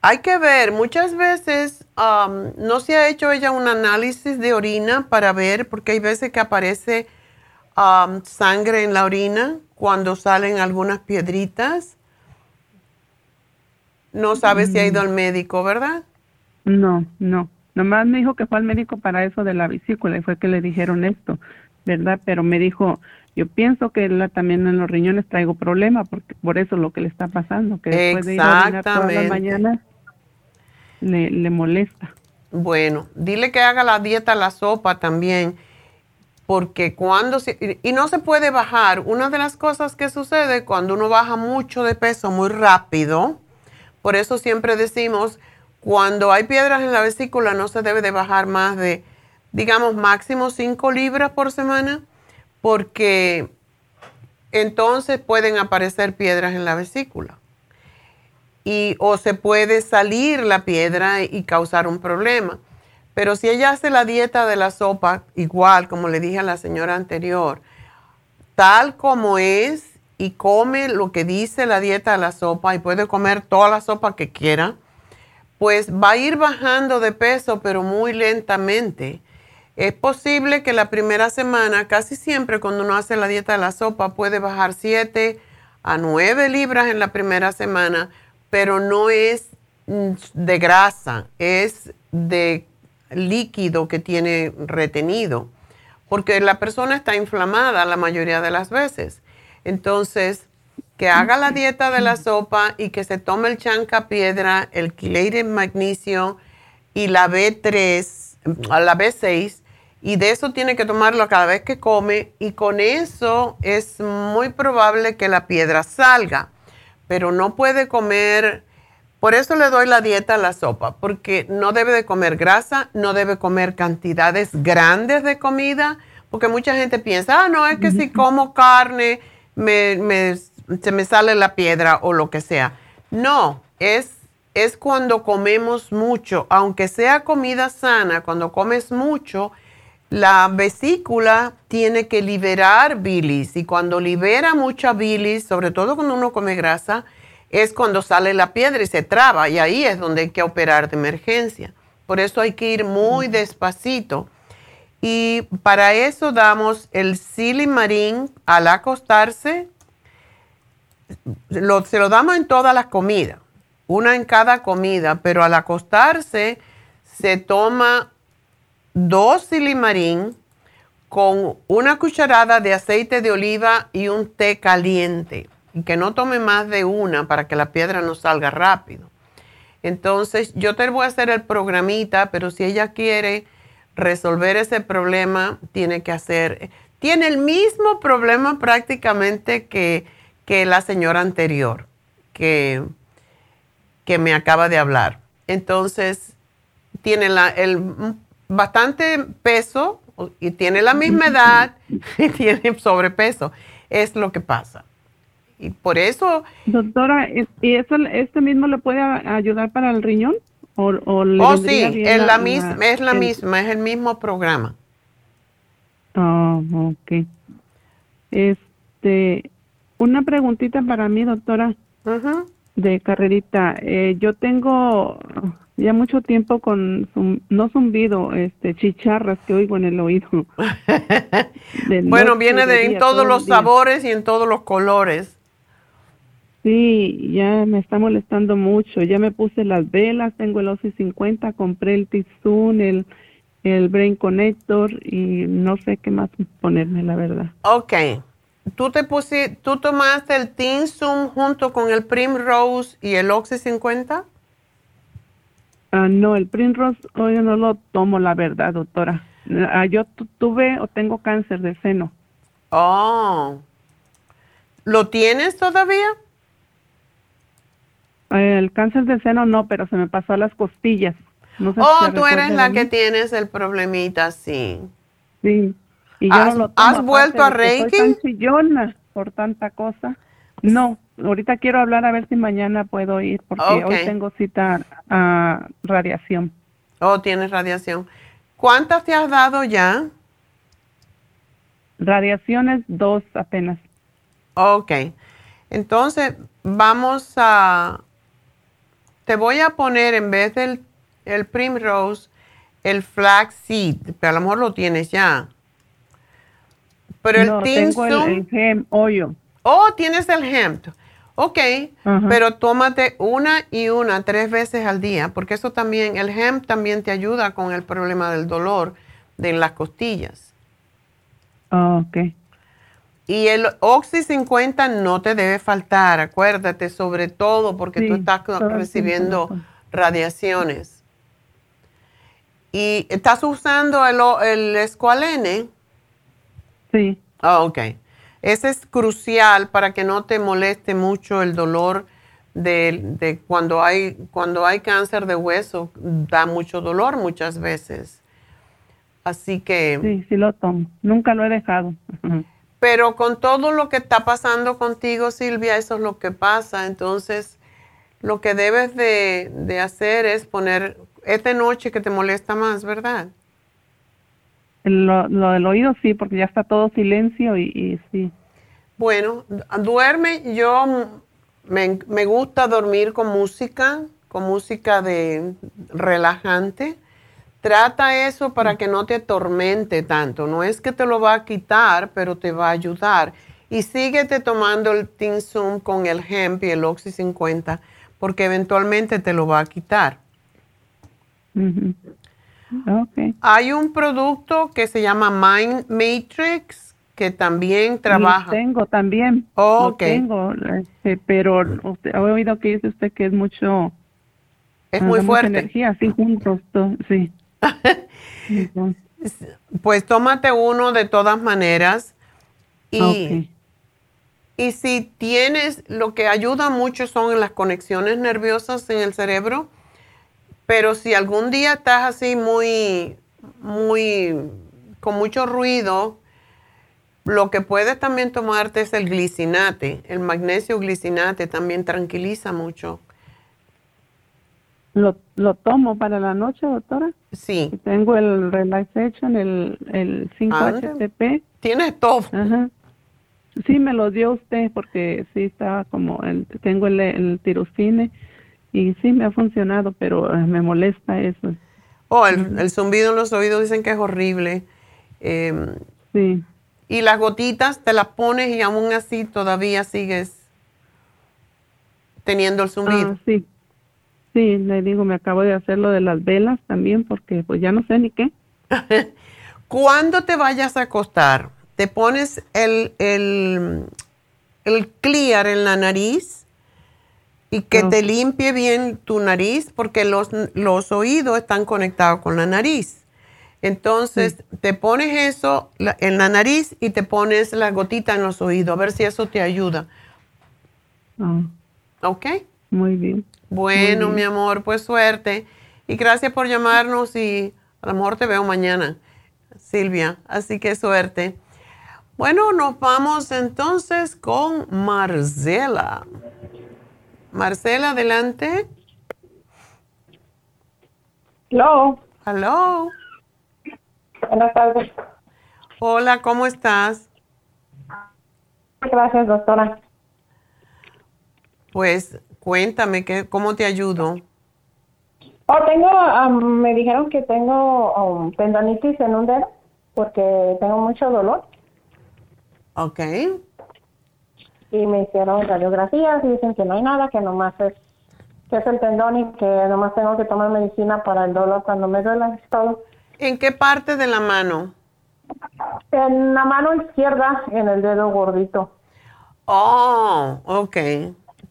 Hay que ver, muchas veces um, no se ha hecho ella un análisis de orina para ver, porque hay veces que aparece um, sangre en la orina cuando salen algunas piedritas. No sabe si ha ido al médico, ¿verdad? No, no. Nomás me dijo que fue al médico para eso de la vesícula y fue que le dijeron esto. ¿verdad? Pero me dijo, yo pienso que la, también en los riñones traigo problema, porque por eso es lo que le está pasando, que después de ir a orinar todas las mañanas le, le molesta. Bueno, dile que haga la dieta la sopa también, porque cuando se, y no se puede bajar. Una de las cosas que sucede cuando uno baja mucho de peso muy rápido, por eso siempre decimos, cuando hay piedras en la vesícula no se debe de bajar más de, digamos, máximo 5 libras por semana, porque entonces pueden aparecer piedras en la vesícula y, o se puede salir la piedra y causar un problema. Pero si ella hace la dieta de la sopa, igual como le dije a la señora anterior, tal como es y come lo que dice la dieta de la sopa y puede comer toda la sopa que quiera, pues va a ir bajando de peso, pero muy lentamente. Es posible que la primera semana, casi siempre cuando uno hace la dieta de la sopa, puede bajar 7 a 9 libras en la primera semana, pero no es mm, de grasa, es de líquido que tiene retenido, porque la persona está inflamada la mayoría de las veces. Entonces, que haga la dieta de la sopa y que se tome el chanca piedra, el quilated magnesio y la B3, la B6, y de eso tiene que tomarlo cada vez que come y con eso es muy probable que la piedra salga pero no puede comer, por eso le doy la dieta a la sopa, porque no debe de comer grasa, no debe comer cantidades grandes de comida, porque mucha gente piensa, ah, no, es que si como carne se me sale la piedra o lo que sea. No, es, es cuando comemos mucho, aunque sea comida sana, cuando comes mucho, la vesícula tiene que liberar bilis y cuando libera mucha bilis, sobre todo cuando uno come grasa, es cuando sale la piedra y se traba y ahí es donde hay que operar de emergencia. Por eso hay que ir muy despacito. Y para eso damos el silimarín al acostarse. se lo damos en todas las comidas, una en cada comida, pero al acostarse se toma dos silimarín con una cucharada de aceite de oliva y un té caliente. Y que no tome más de una para que la piedra no salga rápido. Entonces, yo te voy a hacer el programita, pero si ella quiere resolver ese problema, tiene que hacer. Tiene el mismo problema prácticamente que, que la señora anterior, que, que me acaba de hablar. Entonces, tiene la, el bastante peso y tiene la misma edad y tiene sobrepeso. Es lo que pasa. Y por eso... Doctora, ¿y eso, este mismo le puede ayudar para el riñón? ¿O, oh, sí, es la, misma, es la misma, es el mismo programa. Oh, ok. Este, una preguntita para mí, doctora, de carrerita. Eh, yo tengo ya mucho tiempo con no zumbido, este chicharras que oigo en el oído. bueno, viene de en todos los sabores y en todos los colores. Sí, ya me está molestando mucho. Ya me puse las velas, tengo el OCI 50, compré el Tizun, el, el Brain Connector y no sé qué más ponerme, la verdad. Ok. ¿Tú, te pusiste, ¿Tú tomaste el Tinsum junto con el Primrose y el Oxy 50? Ah, no, el Primrose hoy no lo tomo, la verdad, doctora. Ah, yo tuve o tengo cáncer de seno. Oh. ¿Lo tienes todavía? El cáncer de seno no, pero se me pasó a las costillas. oh, tú eres la que tienes el problemita, sí. Sí. Y ¿Has, lo ¿has vuelto a Reiki? Soy tan chillona por tanta cosa. No, ahorita quiero hablar a ver si mañana puedo ir porque hoy tengo cita a radiación. Oh, tienes radiación. ¿Cuántas te has dado ya? Radiaciones dos apenas. Ok. Entonces, vamos a... Te voy a poner en vez del el Primrose, el Flaxseed, pero a lo mejor lo tienes ya. Pero el no, tengo el, el hoyo. Oh, tienes el hemp. Ok, pero tómate una y una tres veces al día, porque eso también, el hemp también te ayuda con el problema del dolor de las costillas. Oh, ok. Y el Oxy 50 no te debe faltar, acuérdate, sobre todo porque tú estás recibiendo tiempo. radiaciones. ¿Y estás usando el, el? Sí. Ah, ok. Ese es crucial para que no te moleste mucho el dolor de, de cuando, hay, cuando hay cáncer de hueso. Da mucho dolor muchas veces. Así que... Sí, sí lo tomo. Nunca lo he dejado. Pero con todo lo que está pasando contigo, Silvia, eso es lo que pasa. Entonces, lo que debes de, de hacer es poner esta noche que te molesta más, ¿verdad? Lo, lo del oído sí, porque ya está todo silencio y, y sí. Bueno, du- duerme. Yo me, me gusta dormir con música, con música de relajante. Trata eso para que no te atormente tanto. No es que te lo va a quitar, pero te va a ayudar. Y síguete tomando el Tinsum con el Hemp y el Oxy 50, porque eventualmente te lo va a quitar. Hay un producto que se llama Mind Matrix, que también trabaja. Lo tengo también. Oh, Lo tengo, este, pero usted, he oído que dice usted que es mucho. Es muy fuerte. energía, así juntos, to- sí. Entonces, Pues tómate uno de todas maneras. Y, Ok. y si tienes, lo que ayuda mucho son las conexiones nerviosas en el cerebro. Pero si algún día estás así muy, muy, con mucho ruido, lo que puedes también tomarte es el glicinate. El magnesio glicinate también tranquiliza mucho. ¿Lo, ¿Lo tomo para la noche, doctora? Sí. Tengo el Relaxation, el, el Anda. 5-HTP. Tienes todo. Ajá. Sí, me lo dio usted porque sí estaba como, el, tengo el, el tirosine y sí me ha funcionado, pero eh, me molesta eso. Oh, el, el zumbido en los oídos dicen que es horrible. Eh, Sí. y las gotitas te las pones y aún así todavía sigues teniendo el zumbido. Ah, sí. Sí, le digo, me acabo de hacer lo de las velas también porque pues ya no sé ni qué. Cuando te vayas a acostar, te pones el, el, el clear en la nariz y que te limpie bien tu nariz porque los, los oídos están conectados con la nariz. Entonces, te pones eso en la nariz y te pones la gotita en los oídos, a ver si eso te ayuda. Ah, ¿Ok? muy bien. Bueno, Muy mi amor, pues suerte. Y gracias por llamarnos y a lo mejor te veo mañana, Silvia. Así que suerte. Bueno, nos vamos entonces con Marcela. Marcela, adelante. Hello. Hello. Buenas tardes. Hola, ¿cómo estás? Gracias, doctora. Pues cuéntame, ¿qué, ¿cómo te ayudo? Oh, tengo, am, me dijeron que tengo um, tendonitis en un dedo porque tengo mucho dolor Ok. Y me hicieron radiografías y dicen que no hay nada, que nomás es que es el tendón y que nomás tengo que tomar medicina para el dolor cuando me duele es todo. ¿En qué parte de la mano? En la mano izquierda, en el dedo gordito. Oh, ok.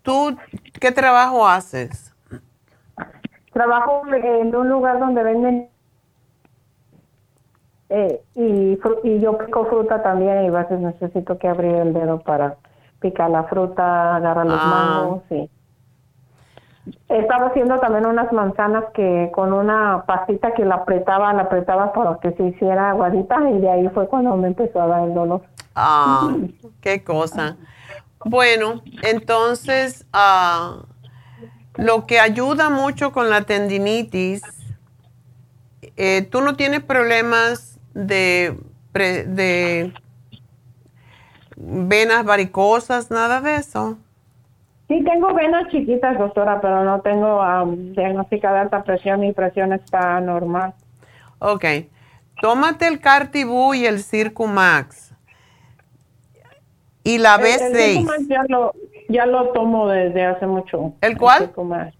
¿Tú qué trabajo haces? Trabajo en un lugar donde venden eh, y, yo pico fruta también y a veces necesito que abrir el dedo para picar la fruta, agarrar los Ah. mangos y estaba haciendo también unas manzanas que con una pastita que la apretaba, la apretaba para que se hiciera aguadita y de ahí fue cuando me empezó a dar el dolor. Ah, qué cosa. Bueno, entonces, ah, lo que ayuda mucho con la tendinitis, eh, ¿tú no tienes problemas de, pre- de venas varicosas, nada de eso? Sí, tengo venas chiquitas, doctora, pero no tengo am, diagnóstica de alta presión. Mi presión está normal. Ok. Tómate el Cartibú y el Circumax. Y la El- el B6. Circumax ya lo, ya lo tomo desde hace mucho. ¿El cuál? Circumax.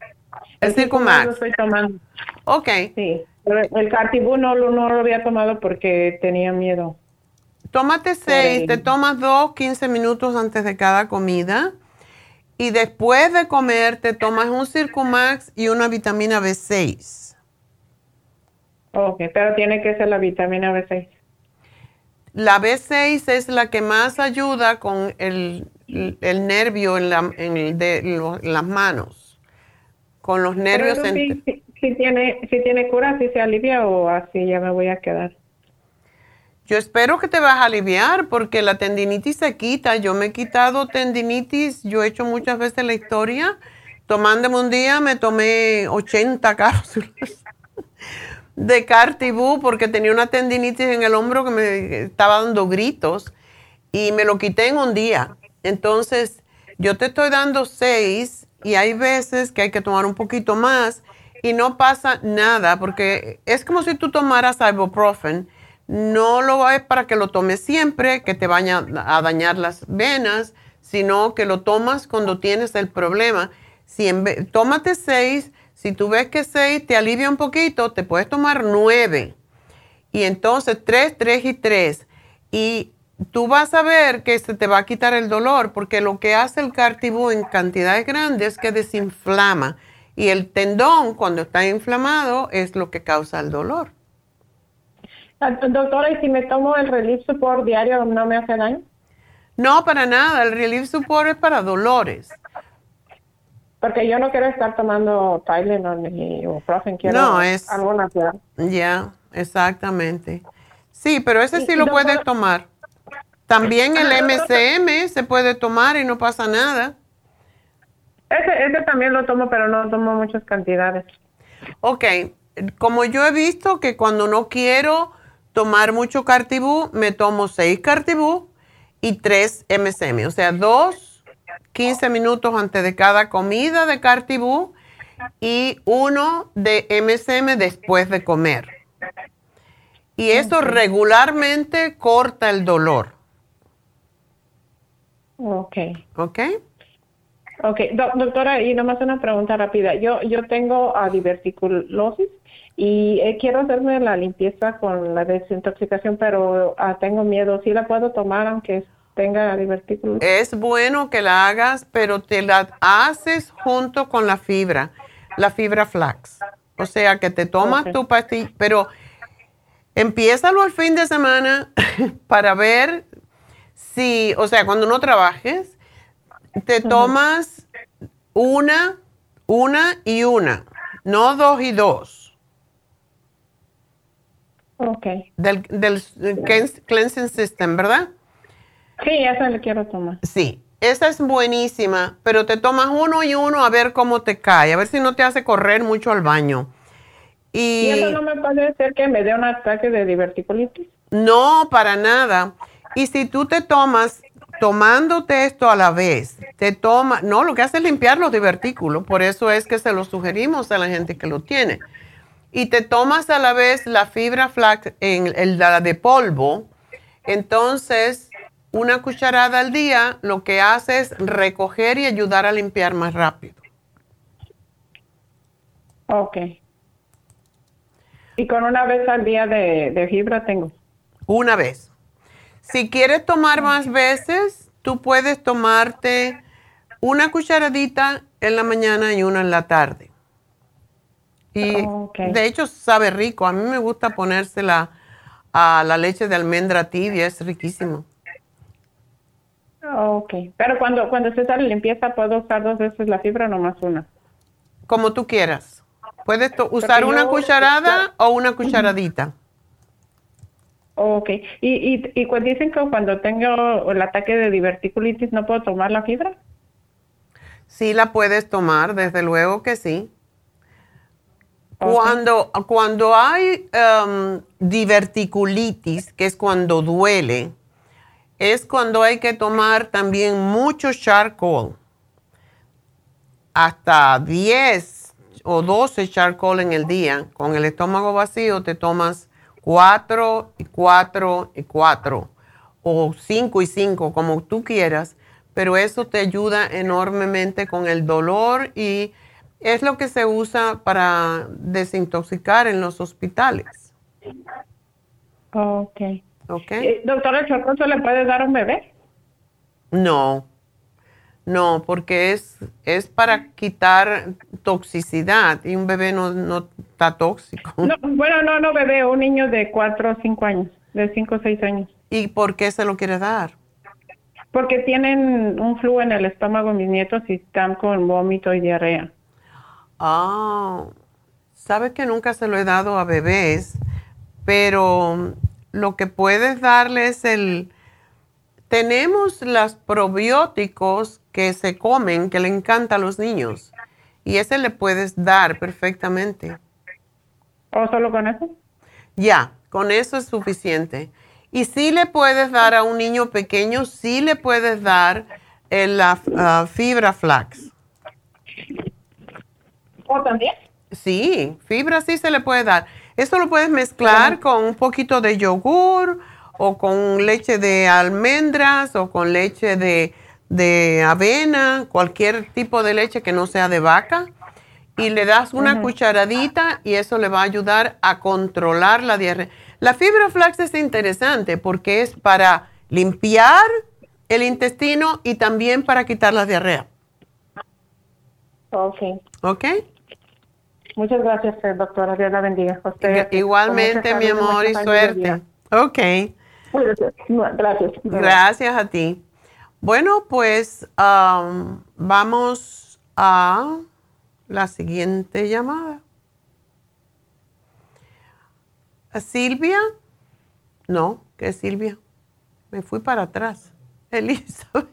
El Circumax. lo estoy tomando. Ok. Sí, pero el Cartibú no, no lo había tomado porque tenía miedo. Tómate seis, te tomas dos, 15 minutos antes de cada comida. Y después de comer, te tomas un Circumax y una vitamina B6. Ok, pero tiene que ser la vitamina B6. La B6 es la que más ayuda con el, el nervio en, la, en, el de, las manos, con los nervios. Pero en- sí, sí tiene, sí tiene cura, si se alivia o así ya me voy a quedar. Yo espero que te vas a aliviar porque la tendinitis se quita. Yo me he quitado tendinitis, yo he hecho muchas veces la historia. Tomándome un día me tomé 80 cápsulas de Cartibú porque tenía una tendinitis en el hombro que me estaba dando gritos y me lo quité en un día. Entonces, yo te estoy dando seis y hay veces que hay que tomar un poquito más y no pasa nada porque es como si tú tomaras ibuprofen. No lo es para que lo tomes siempre, que te vaya a dañar las venas, sino que lo tomas cuando tienes el problema. Si en tómate seis, si tú ves que seis te alivia un poquito, te puedes tomar nueve. Y entonces tres, tres y tres. Y tú vas a ver que se te va a quitar el dolor, porque lo que hace el cartibú en cantidades grandes es que desinflama. Y el tendón, cuando está inflamado, es lo que causa el dolor. Doctora, ¿y si me tomo el Relief Support diario no me hace daño? No, para nada. El Relief Support es para dolores. Porque yo no quiero estar tomando Tylenol ni ibuprofen, quiero No, es- algo natural. Ya, exactamente. Sí, pero ese sí lo doctora- puedes tomar. También el MCM se puede tomar y no pasa nada. Ese, ese también lo tomo, pero no tomo muchas cantidades. Ok, como yo he visto que cuando no quiero tomar mucho cartibú, me tomo seis cartibú y tres MCM, o sea, dos, 15 minutos antes de cada comida de cartibú y uno de MCM después de comer. Y eso regularmente corta el dolor, Ok. ¿ok? Ok, Do- doctora, y nomás una pregunta rápida. Yo yo tengo ah, diverticulosis y eh, quiero hacerme la limpieza con la desintoxicación, pero ah, tengo miedo. ¿Sí la puedo tomar aunque tenga diverticulosis? Es bueno que la hagas, pero te la haces junto con la fibra, la fibra flax. O sea, que te tomas tu pastilla, pero empiézalo el fin de semana para ver si, o sea, cuando no trabajes, te tomas una, una y una, no dos y dos. Ok. Del, del cleans- cleansing system, ¿verdad? Sí, esa le quiero tomar. Sí, esa es buenísima, pero te tomas uno y uno a ver cómo te cae, a ver si no te hace correr mucho al baño. ¿Y Y eso no me puede hacer que me dé un ataque de diverticulitis? no, para nada. Y si tú te tomas, tomándote esto a la vez, te toma, no, lo que hace es limpiar los divertículos, por eso es que se lo sugerimos a la gente que lo tiene. Y te tomas a la vez la fibra flax en el, la de polvo, entonces una cucharada al día lo que hace es recoger y ayudar a limpiar más rápido. Ok. Y con una vez al día de, de fibra tengo. Una vez. Si quieres tomar más veces, tú puedes tomarte una cucharadita en la mañana y una en la tarde. Y de hecho sabe rico. A mí me gusta ponérsela a la leche de almendra tibia, es riquísimo. Ok. Pero cuando, cuando se sale limpieza, ¿puedo usar dos veces la fibra o nomás una? Como tú quieras. Puedes usar Porque una yo- cucharada o una cucharadita. Ok. Y, y, y cu- dicen que cuando tengo el ataque de diverticulitis, ¿no puedo tomar la fibra? Sí la puedes tomar, desde luego que sí. Cuando, cuando hay um, diverticulitis, que es cuando duele, es cuando hay que tomar también mucho charcoal. Hasta 10 o 12 charcoal en el día. Con el estómago vacío te tomas 4 y 4 y 4 o 5 y 5, como tú quieras, pero eso te ayuda enormemente con el dolor y es lo que se usa para desintoxicar en los hospitales. Ok. ¿Ok? Eh, doctora, ¿el chorro se le puede dar a un bebé? No, no, porque es, es para quitar toxicidad y un bebé no, no está tóxico. No, bueno, no, no bebé, un niño de 4 o 5 años, de 5 o 6 años. ¿Y por qué se lo quiere dar? Porque tienen un flujo en el estómago mis nietos y están con vómito y diarrea. Ah, sabe que nunca se lo he dado a bebés, pero lo que puedes darle es el... Tenemos los probióticos que se comen, que le encanta a los niños, y ese le puedes dar perfectamente. ¿O solo con eso? Ya, con eso es suficiente. Y sí le puedes dar a un niño pequeño, sí le puedes dar el, la ah, fibra flax. ¿O también? Sí, fibra sí se le puede dar. Esto lo puedes mezclar con un poquito de yogur o con leche de almendras o con leche de, de avena, cualquier tipo de leche que no sea de vaca. Y le das una cucharadita y eso le va a ayudar a controlar la diarrea. La fibra flax es interesante porque es para limpiar el intestino y también para quitar la diarrea. Ok. ¿Ok? Muchas gracias, eh, doctora. Dios la bendiga. Usted, Igualmente, con mucha mi amor, y suerte. Ok. Gracias. Gracias a ti. Bueno, pues am, vamos a la siguiente llamada. ¿A Silvia? No, ¿qué es Silvia? Me fui para atrás. Elizabeth.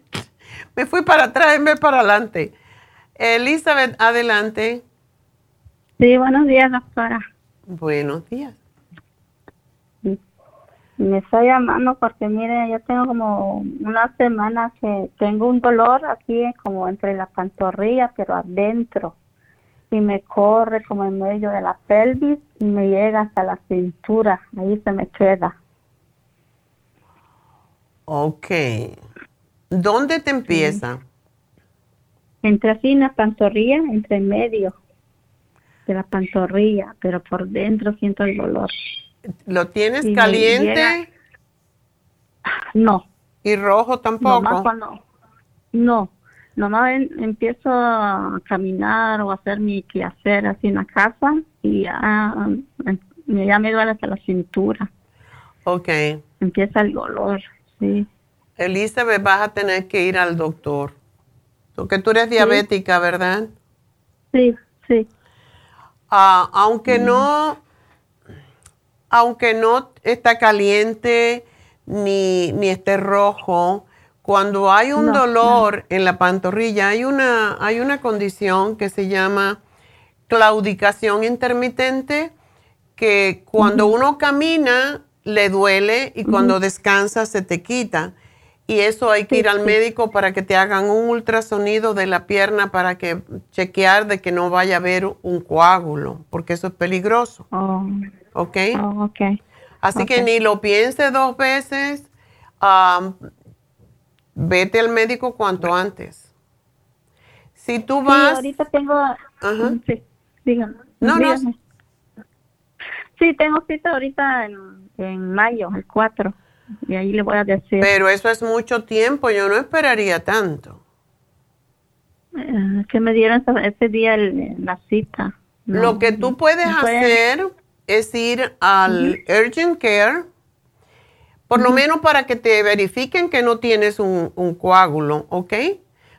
Me fui para atrás en vez para adelante. Elizabeth, adelante. Sí, buenos días, doctora. Buenos días. Me estoy llamando porque, mire, yo tengo como una semana que tengo un dolor aquí, como entre la pantorrilla, pero adentro. Y me corre como en medio de la pelvis y me llega hasta la cintura. Ahí se me queda. Ok. ¿Dónde te empieza? Entre así en la pantorrilla, entre en medio de la pantorrilla, pero por dentro siento el dolor. ¿Lo tienes caliente? llega- No. ¿Y rojo tampoco? Nomás cuando, no, nomás en- empiezo a caminar o a hacer mi quehacer así en la casa y ya, ya me duele hasta la cintura. Ok. Empieza el dolor, sí. Elizabeth, vas a tener que ir al doctor. Porque tú eres diabética, ¿verdad? Sí, sí. Ah, aunque no, aunque no está caliente ni, ni esté rojo, cuando hay un No, dolor en la pantorrilla, hay una, hay una condición que se llama claudicación intermitente, que cuando uno camina le duele y cuando descansa se te quita. Y eso hay que ir al médico para que te hagan un ultrasonido de la pierna para que chequear de que no vaya a haber un coágulo, porque eso es peligroso. Oh, ¿Ok? oh, ok. Así que ni lo piense dos veces. am, vete al médico cuanto antes. Si tú Sí, vas... ahorita tengo, sí, dígame. No, no. Sí, tengo cita ahorita en, en mayo, el 4, y ahí le voy a decir. Pero eso es mucho tiempo, yo no esperaría tanto. Eh, que me dieron ese, día el- la cita. No, Lo que tú puedes hacer es ir al Urgent Care, por lo menos para que te verifiquen que no tienes un, un coágulo, ¿ok?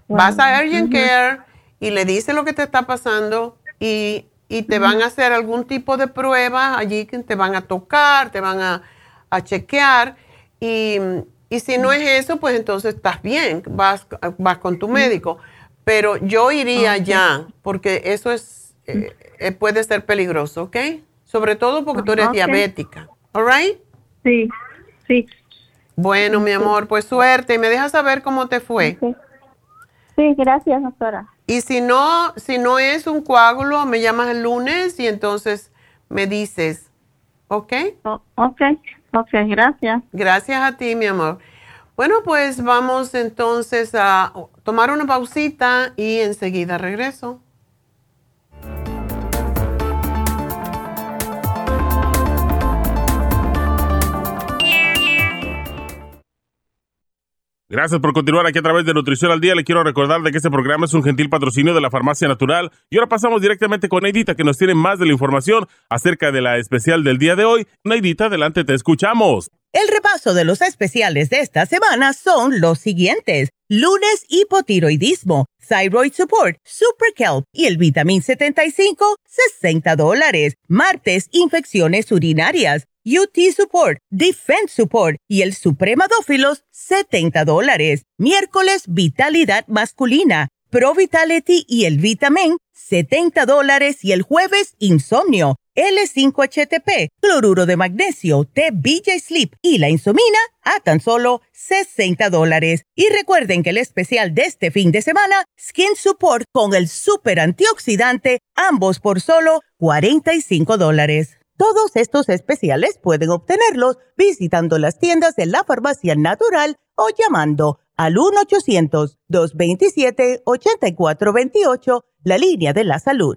Vas a Urgent. Care y le dices lo que te está pasando y, y te van a hacer algún tipo de prueba allí que te van a tocar, te van a, a chequear y, y si no es eso, pues entonces estás bien, vas, vas con tu médico. Pero yo iría ya, porque eso es, eh, eh, puede ser peligroso, ¿ok? Sobre todo porque tú eres diabética, ¿all right? Sí, sí. Bueno, mi amor, pues suerte y me dejas saber cómo te fue. Sí, gracias, doctora. Y si no, si no es un coágulo, me llamas el lunes y entonces me dices, ¿ok? ok, gracias. Gracias a ti, mi amor. Bueno, pues vamos entonces a tomar una pausita y enseguida regreso. Gracias por continuar aquí a través de Nutrición al Día. Le quiero recordar de que este programa es un gentil patrocinio de la Farmacia Natural. Y ahora pasamos directamente con Neidita, que nos tiene más de la información acerca de la especial del día de hoy. Neidita, adelante, te escuchamos. El repaso de los especiales de esta semana son los siguientes. Lunes, hipotiroidismo, thyroid support, super kelp y el vitamin 75, 60 dólares. Martes, infecciones urinarias. UT Support, Defense Support y el Supremadófilos, 70 dólares. Miércoles, Vitalidad Masculina, Pro Vitality y el Vitamin, 70 dólares. Y el jueves, Insomnio, L5HTP, Cloruro de Magnesio, T-BJ Sleep y la Insomina a tan solo 60 dólares. Y recuerden que el especial de este fin de semana, Skin Support con el Super Antioxidante, ambos por solo 45 dólares. Todos estos especiales pueden obtenerlos visitando las tiendas de la farmacia natural o llamando al 1-800-227-8428, la línea de la salud.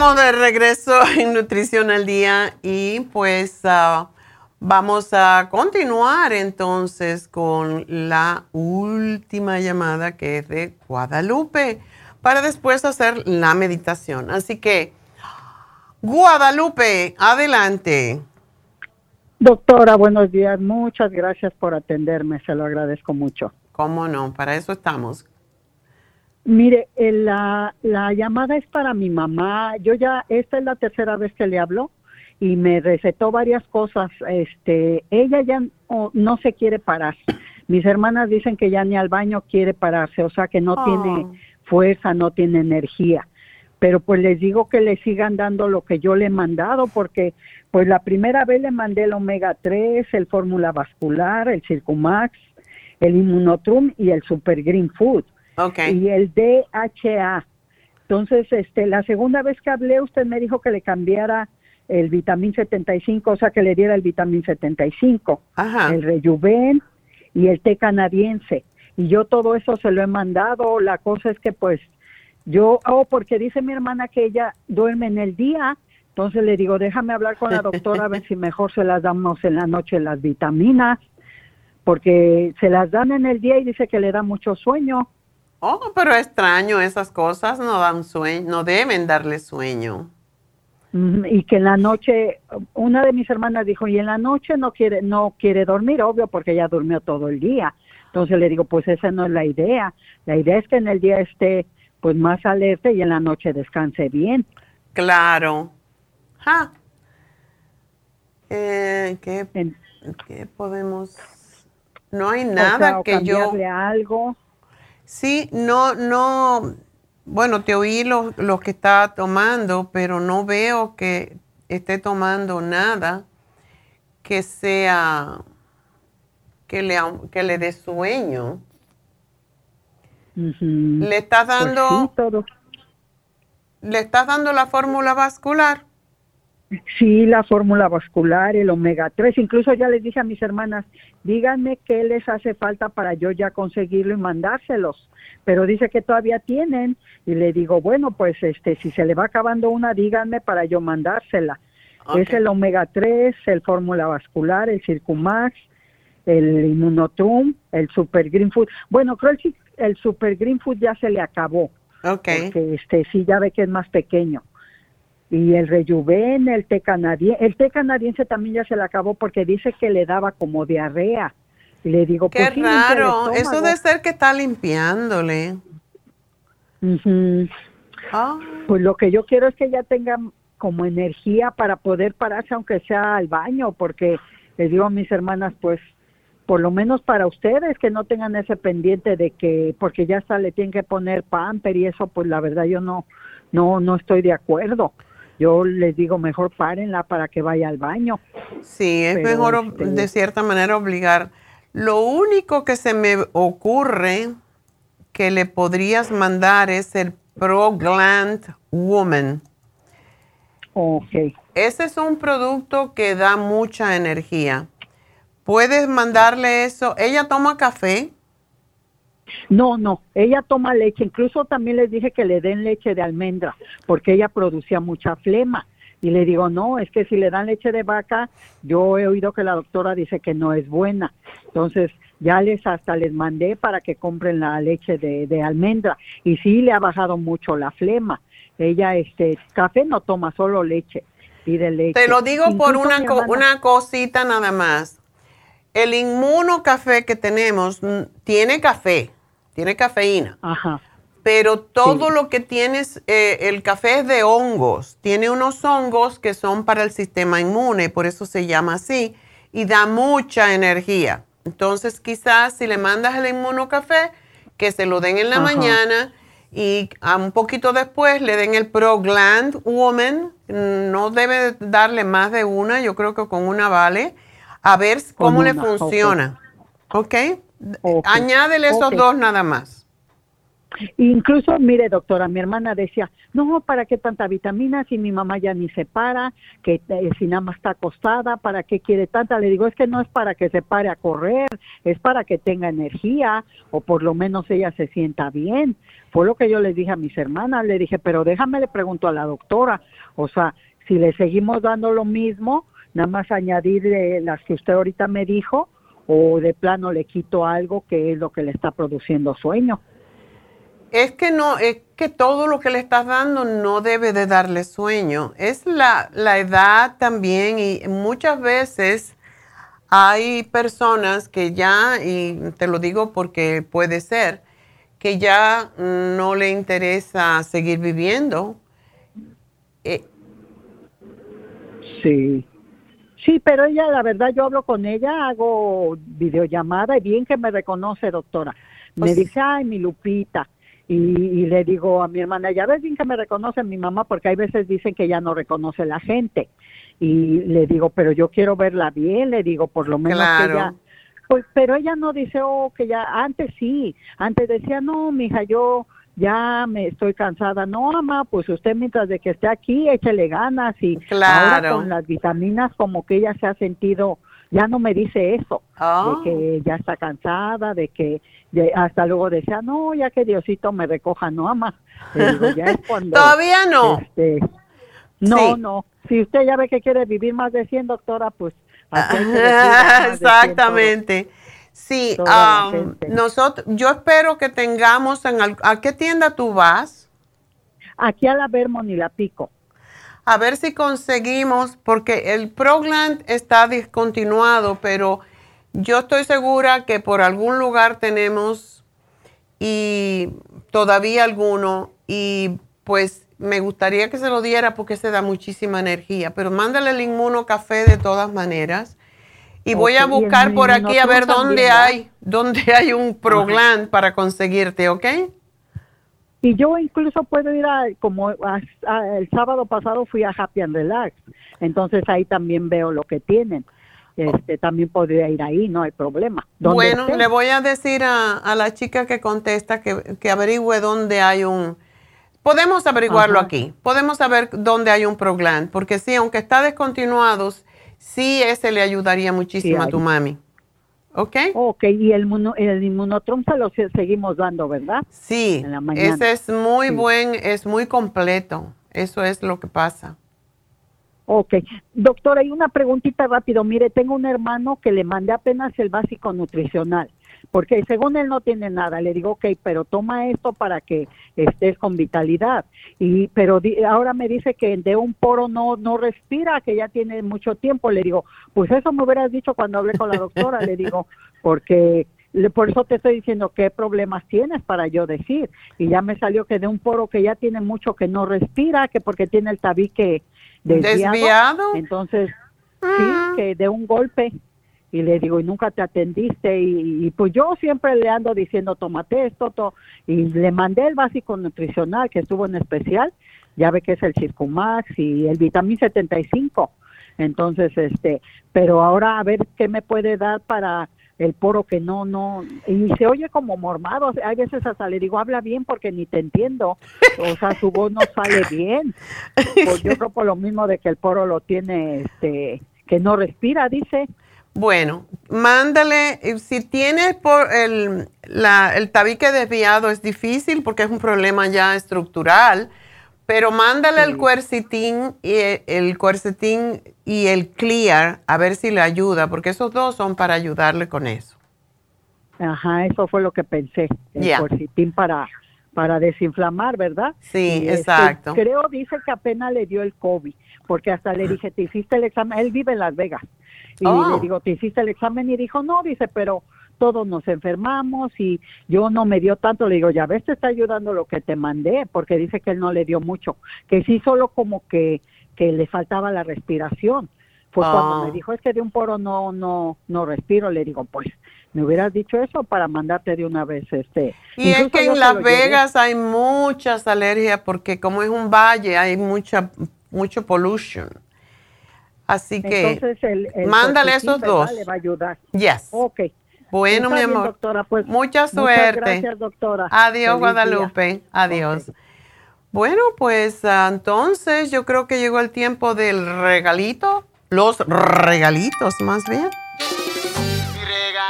Estamos de regreso en Nutrición al Día y pues ah, vamos a continuar entonces con la última llamada que es de Guadalupe para después hacer la meditación. Así que, Guadalupe, adelante. Doctora, buenos días. Muchas gracias por atenderme. Se lo agradezco mucho. ¿Cómo no? Para eso estamos. Mire, la, la llamada es para mi mamá. Yo ya, esta es la tercera vez que le hablo y me recetó varias cosas. Este, ella ya no, no se quiere parar. Mis hermanas dicen que ya ni al baño quiere pararse, o sea que no Oh. tiene fuerza, no tiene energía. Pero pues les digo que le sigan dando lo que yo le he mandado porque pues la primera vez le mandé el omega 3, el fórmula vascular, el Circumax, el Immunotrum y el Super Green Food y el DHA. Entonces, este, la segunda vez que hablé, usted me dijo que le cambiara el vitamín 75, o sea, que le diera el vitamín 75, el rejuven y el té canadiense. Y yo todo eso se lo he mandado. La cosa es que, pues, yo, oh, porque dice mi hermana que ella duerme en el día. Entonces le digo, déjame hablar con la doctora a ver si mejor se las damos en la noche las vitaminas, porque se las dan en el día y dice que le da mucho sueño. Oh, pero extraño, esas cosas no dan sueño, no deben darle sueño. Y que en la noche una de mis hermanas dijo y en la noche no quiere no quiere dormir obvio porque ella durmió todo el día entonces le digo pues esa no es la idea la idea es que en el día esté pues más alerta y en la noche descanse bien Claro. Ja. Eh, ¿qué, qué podemos? No hay O nada sea, o que yo. algo Sí, no, no. Bueno, te oí lo, lo que está tomando, pero no veo que esté tomando nada que sea que le, que le dé sueño. ¿Le estás Pues dando, sí, le estás dando la fórmula vascular? Sí, la fórmula vascular, el omega 3, incluso ya les dije a mis hermanas, díganme qué les hace falta para yo ya conseguirlo y mandárselos. Pero dice que todavía tienen y le digo, bueno, pues este si se le va acabando una, díganme para yo mandársela. Es el omega 3, el fórmula vascular, el Circumax, el Immunotrum, el Super Green Food. Bueno, creo que el, el Super Green Food ya se le acabó. Okay. Porque este sí ya ve que es más pequeño y el rejuven, el té canadiense, el té canadiense también ya se le acabó porque dice que le daba como diarrea. Y le digo, Qué pues sí, raro. Eso debe ser que está limpiándole. Ujú. Ah. Pues lo que yo quiero es que ella tenga como energía para poder pararse aunque sea al baño, porque les digo a mis hermanas, pues por lo menos para ustedes que no tengan ese pendiente de que porque ya está le tienen que poner pamper y eso pues la verdad yo no no no estoy de acuerdo yo les digo mejor párenla para que vaya al baño Sí, es Pero, mejor este- de cierta manera obligar. Lo único que se me ocurre que le podrías mandar es el Pro Gland Woman. Ok. Ese es un producto que da mucha energía. Puedes mandarle eso. Ella toma café. No, no, ella toma leche, incluso también les dije que le den leche de almendra, porque ella producía mucha flema. Y le digo, no, es que si le dan leche de vaca, yo he oído que la doctora dice que no es buena. Entonces, ya les hasta les mandé para que compren la leche de, de almendra. Y sí le ha bajado mucho la flema. Ella, este, café no toma, solo leche. Pide leche. Te lo digo por una, co- una cosita nada más. El inmuno café que tenemos mm, tiene café, tiene cafeína. Ajá. Pero todo lo que tienes, eh, el café es de hongos. Tiene unos hongos que son para el sistema inmune, por eso se llama así, y da mucha energía. Entonces, quizás si le mandas el inmunocafé, que se lo den en la Ajá. mañana y a un poquito después le den el Pro Gland Woman. No debe darle más de una, yo creo que con una vale. A ver cómo le una, funciona. ¿Ok? Añádele esos dos nada más. Incluso, mire, doctora, mi hermana decía, no, ¿para qué tanta vitamina si mi mamá ya ni se para, que eh, si nada más está acostada, ¿para qué quiere tanta? Le digo, es que no es para que se pare a correr, es para que tenga energía o por lo menos ella se sienta bien. Fue lo que yo le dije a mis hermanas, le dije, pero déjame le pregunto a la doctora, o sea, si le seguimos dando lo mismo, nada más añadir eh, las que usted ahorita me dijo o de plano le quito algo que es lo que le está produciendo sueño. Es que no, es que todo lo que le estás dando no debe de darle sueño. Es la, la edad también y muchas veces hay personas que ya, y te lo digo porque puede ser, que ya no le interesa seguir viviendo. Eh, Sí. Sí, pero ella, la verdad, yo hablo con ella, hago videollamada y bien que me reconoce, doctora. Me Pues- dice, ay, mi Lupita. Y, y le digo a mi hermana, ya ves bien que me reconoce mi mamá, porque hay veces dicen que ya no reconoce la gente. Y le digo, pero yo quiero verla bien, le digo, por lo menos Claro. que ella... Pues, pero ella no dice, oh, que ya, antes sí, antes decía, no, mija, yo ya me estoy cansada. No, mamá, pues usted mientras de que esté aquí, échele ganas y ahora con las vitaminas como que ella se ha sentido, ya no me dice eso, de que ya está cansada, de que de- hasta luego decía, no, ya que Diosito me recoja, no, mamá. Le digo, ya es cuando... Todavía no. este, no, Sí. no. Si usted ya ve que quiere vivir más de 100, doctora, pues... así hay que decir, más de 100 todo. Exactamente. Sí, um, nosotros, yo espero que tengamos en al- ¿a qué tienda tú vas? Aquí a la Vermont y la Pico. A ver si conseguimos, porque el Progland está discontinuado, pero yo estoy segura que por algún lugar tenemos y todavía alguno y pues me gustaría que se lo diera porque se da muchísima energía, pero mándale el inmuno café de todas maneras. Y voy a buscar por aquí a ver dónde hay, dónde hay un Progland para conseguirte, ¿ok? Y yo incluso puedo ir a, como a- a- el sábado pasado fui a Happy and Relax, entonces ahí también veo lo que tienen. Este, también podría ir ahí, no hay problema. Bueno, esté. le voy a decir a, a la chica que contesta que, que averigüe dónde hay un... Podemos averiguarlo Ajá. aquí, podemos saber dónde hay un Progland, porque sí, aunque está descontinuado, sí ese le ayudaría muchísimo Sí, a tu mami. ¿Ok? Ok, y el, mono- el inmunotrum se lo se- seguimos dando, ¿verdad? Sí, En la mañana. ese es muy Sí. buen, es muy completo, eso es lo que pasa. Ok. Doctora, hay una preguntita rápido. Mire, tengo un hermano que le mandé apenas el básico nutricional, porque según él no tiene nada. Le digo, ok, pero toma esto para que estés con vitalidad. Y pero di- ahora me dice que de un poro no no respira, que ya tiene mucho tiempo. Le digo, pues eso me hubieras dicho cuando hablé con la doctora. le digo, porque por eso te estoy diciendo qué problemas tienes para yo decir. Y ya me salió que de un poro que ya tiene mucho que no respira, que porque tiene el tabique desviado. ¿Desviado? Entonces, sí, que de un golpe Y le digo, y nunca te atendiste. Y, pues yo siempre le ando diciendo, tómate esto, to-". y le mandé el básico nutricional que estuvo en especial. Ya ve que es el Circumax y el Vitamin 75. Entonces, este, pero ahora a ver qué me puede dar para el poro que no, no, y se oye como mormado, hay veces hasta le digo, habla bien porque ni te entiendo, o sea, su voz no sale bien, pues yo creo por lo mismo de que el poro lo tiene, este, que no respira, dice. Bueno, mándale, eh, si tienes por el, la, el tabique desviado es difícil porque es un problema ya estructural, pero mándale el cuercitín y el, el cuercetín y el clear a ver si le ayuda, porque esos dos son para ayudarle con eso. Ajá, eso fue lo que pensé, el Ya. quercetín para para desinflamar, ¿verdad? Sí, Y, este, exacto. creo, dice que apenas le dio el COVID, porque hasta le dije, ¿te hiciste el examen? Él vive en Las Vegas. Y Oh. le digo, ¿te hiciste el examen? Y dijo, no, dice, pero todos nos enfermamos y yo no me dio tanto. Le digo, ya ves, te está ayudando lo que te mandé, porque dice que él no le dio mucho, que sí solo como que, que le faltaba la respiración. Fue cuando me dijo, es que de un poro no, no, no respiro. Le digo, pues, me hubieras dicho eso para mandarte de una vez este. Y es que en Las. Vegas hay muchas alergias porque como es un valle hay mucha mucho pollution. Así que Entonces, el, el mándale Cortisin, esos dos. Le va a ayudar. Yes. Ok. Bueno, Está mi bien, amor. doctora, pues, Mucha muchas suerte. gracias, doctora. Adiós, Feliz Guadalupe. día. Adiós. Bueno, pues ah, entonces yo creo que llegó el tiempo del regalito. Los regalitos, más bien.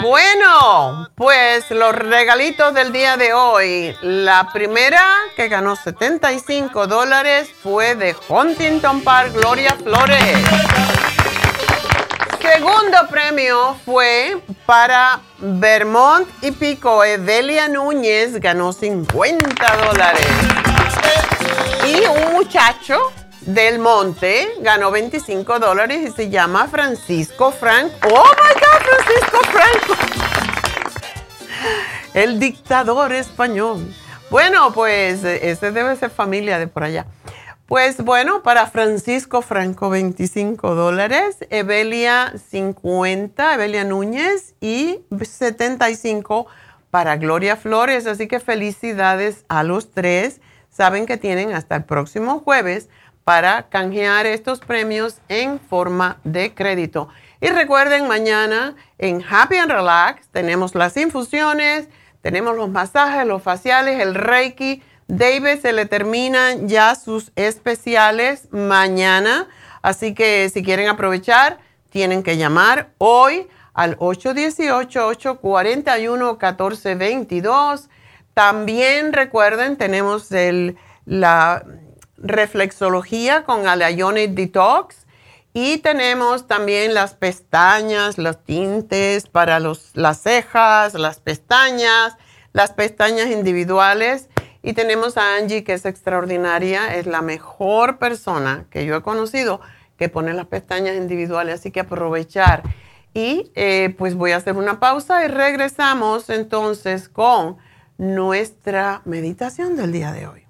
Bueno, pues los regalitos del día de hoy. La primera que ganó 75 dólares fue de Huntington Park, Gloria Flores. Segundo premio fue para Vermont y Pico. Evelia Núñez ganó 50 dólares. Y un muchacho del monte ganó 25 dólares y se llama Francisco Franco. ¡Oh, my God, Francisco Franco! El dictador español. Bueno, pues ese debe ser familia de por allá. Pues bueno, para Francisco Franco 25 dólares, Evelia 50, Evelia Núñez y 75 para Gloria Flores. Así que felicidades a los tres. Saben que tienen hasta el próximo jueves para canjear estos premios en forma de crédito. Y recuerden, mañana en Happy and Relax tenemos las infusiones, tenemos los masajes, los faciales, el Reiki. David se le terminan ya sus especiales mañana, así que si quieren aprovechar, tienen que llamar hoy al 818-841-1422. También recuerden, tenemos el, la reflexología con Ionic Detox y tenemos también las pestañas, los tintes para los, las cejas, las pestañas, las pestañas individuales. Y tenemos a Angie, que es extraordinaria, es la mejor persona que yo he conocido que pone las pestañas individuales, así que aprovechar. Y eh, pues voy a hacer una pausa y regresamos entonces con nuestra meditación del día de hoy.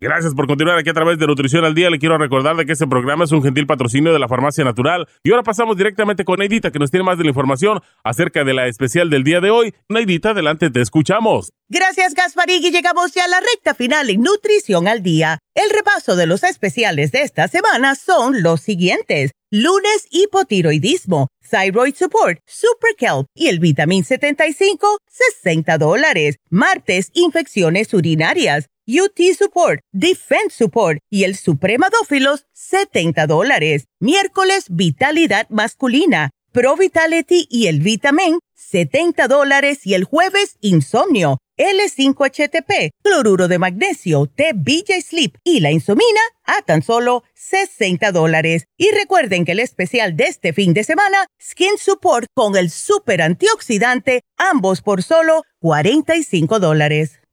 Gracias por continuar aquí a través de Nutrición al Día. Le quiero recordar de que este programa es un gentil patrocinio de la Farmacia Natural. Y ahora pasamos directamente con Neidita, que nos tiene más de la información acerca de la especial del día de hoy. Neidita, adelante, te escuchamos. Gracias, Gasparín, y llegamos ya a la recta final en Nutrición al Día. El repaso de los especiales de esta semana son los siguientes. Lunes, hipotiroidismo, Thyroid Support, Super Kelp y el Vitamin 75, 60 dólares. Martes, infecciones urinarias. UT Support, Defense Support y el Supremadófilos, 70 dólares. Miércoles, Vitalidad Masculina, Pro Vitality y el Vitamin, 70 dólares. Y el jueves, Insomnio, L5HTP, Cloruro de Magnesio, T-BJ Sleep y la Insomina a tan solo 60 dólares. Y recuerden que el especial de este fin de semana, Skin Support con el Super Antioxidante, ambos por solo 45 dólares.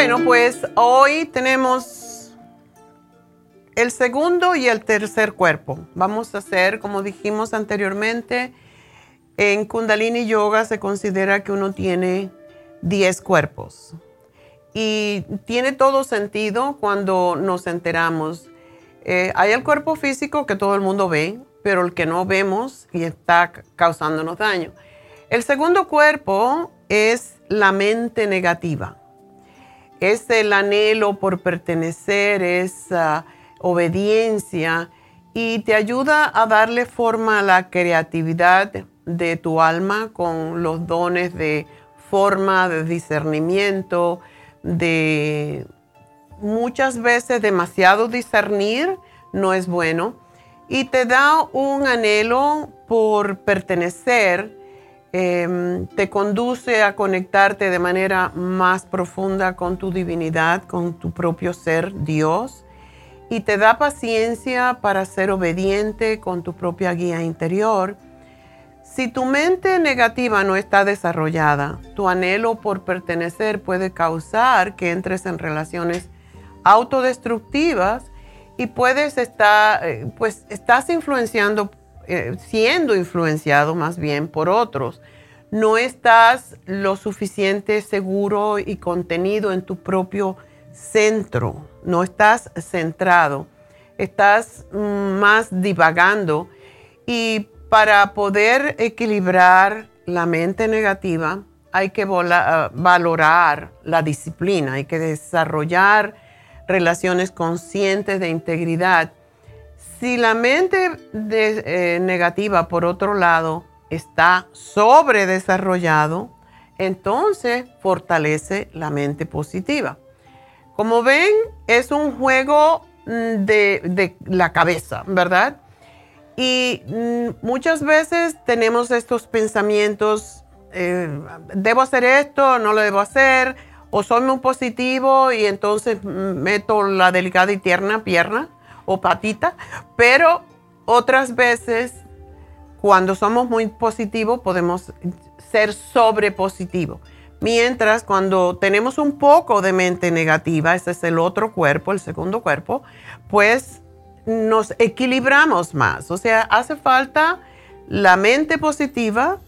Bueno, pues hoy tenemos el segundo y el tercer cuerpo. Vamos a hacer, como dijimos anteriormente, en Kundalini Yoga se considera que uno tiene 10 cuerpos. Y tiene todo sentido cuando nos enteramos. Eh, hay el cuerpo físico que todo el mundo ve, pero el que no vemos y está causándonos daño. El segundo cuerpo es la mente negativa es el anhelo por pertenecer, esa obediencia y te ayuda a darle forma a la creatividad de tu alma con los dones de forma, de discernimiento, de muchas veces demasiado discernir no es bueno y te da un anhelo por pertenecer Em, te conduce a conectarte de manera más profunda con tu divinidad, con tu propio ser, Dios, y te da paciencia para ser obediente con tu propia guía interior. Si tu mente negativa no está desarrollada, tu anhelo por pertenecer puede causar que entres en relaciones autodestructivas y puedes estar, eh, pues estás influenciando eh, siendo influenciado más bien por otros. No estás lo suficiente seguro y contenido en tu propio centro, no estás centrado, estás mm, más divagando. Y para poder equilibrar la mente negativa hay que ah, valorar la disciplina, hay que desarrollar relaciones conscientes de integridad si la mente eh, negativa, por otro lado, está sobredesarrollado, entonces fortalece la mente positiva. Como ven, es un juego mm, de, la cabeza, ¿verdad? Y mm, muchas veces tenemos estos pensamientos, eh, debo hacer esto, no lo debo hacer, o soy muy positivo y entonces meto la delicada y tierna pierna o patita, pero otras veces cuando somos muy positivos podemos ser sobrepositivos. Mientras cuando tenemos un poco de mente negativa, ese es el otro cuerpo, el segundo cuerpo, pues nos equilibramos más. O sea, hace falta la mente positiva,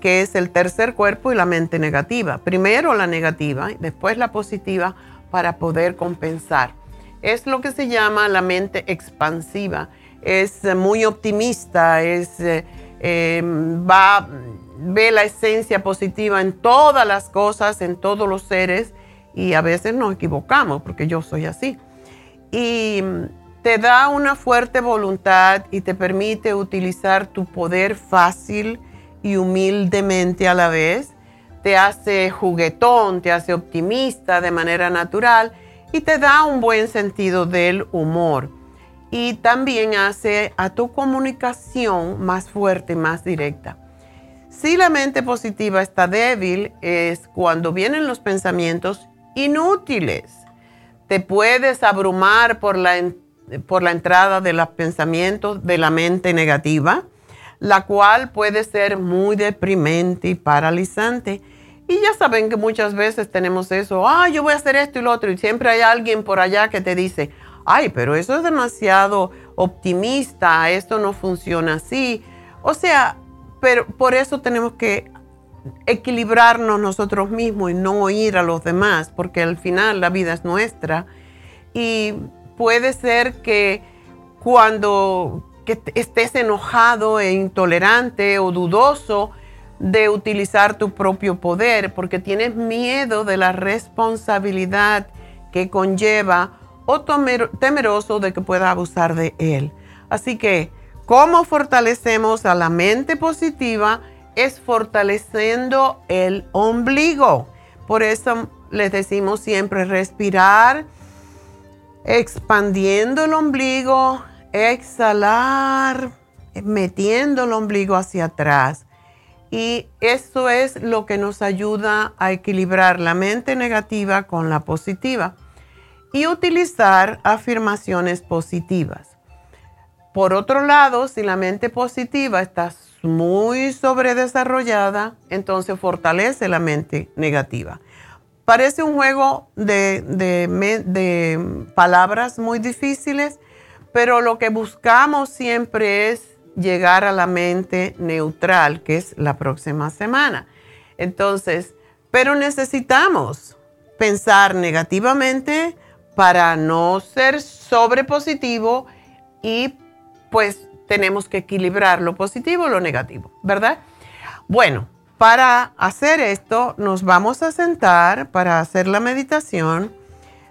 que es el tercer cuerpo, y la mente negativa. Primero la negativa, después la positiva para poder compensar es lo que se llama la mente expansiva. Es muy optimista, es, eh, em, va, ve la esencia positiva en todas las cosas, en todos los seres y a veces nos equivocamos porque yo soy así. Y te da una fuerte voluntad y te permite utilizar tu poder fácil y humildemente a la vez. Te hace juguetón, te hace optimista de manera natural y te da un buen sentido del humor. y también hace a tu comunicación más fuerte, más directa. Si la mente positiva está débil es cuando vienen los pensamientos inútiles. Te puedes abrumar por la, por la entrada de los pensamientos de la mente negativa, la cual puede ser muy deprimente y paralizante. Y ya saben que muchas veces tenemos eso, ah, yo voy a hacer esto y lo otro, y siempre hay alguien por allá que te dice, ay, pero eso es demasiado optimista, esto no funciona así. O sea, pero por eso tenemos que equilibrarnos nosotros mismos y no oír a los demás, porque al final la vida es nuestra. Y puede ser que cuando estés enojado e intolerante o dudoso de utilizar tu propio poder, porque tienes miedo de la responsabilidad que conlleva o temeroso de que pueda abusar de él. Así que, ¿cómo fortalecemos a la mente positiva? Es fortaleciendo el ombligo. Por eso les decimos siempre respirar, expandiendo el ombligo, exhalar, metiendo el ombligo hacia atrás. Y eso es lo que nos ayuda a equilibrar la mente negativa con la positiva y utilizar afirmaciones positivas. Por otro lado, si la mente positiva está muy sobredesarrollada, entonces fortalece la mente negativa. Parece un juego de, de, palabras muy difíciles, pero lo que buscamos siempre es llegar a la mente neutral, que es la próxima semana. Entonces, pero necesitamos pensar negativamente para no ser sobrepositivo y pues tenemos que equilibrar lo positivo y lo negativo, ¿verdad? Bueno, para hacer esto nos vamos a sentar para hacer la meditación.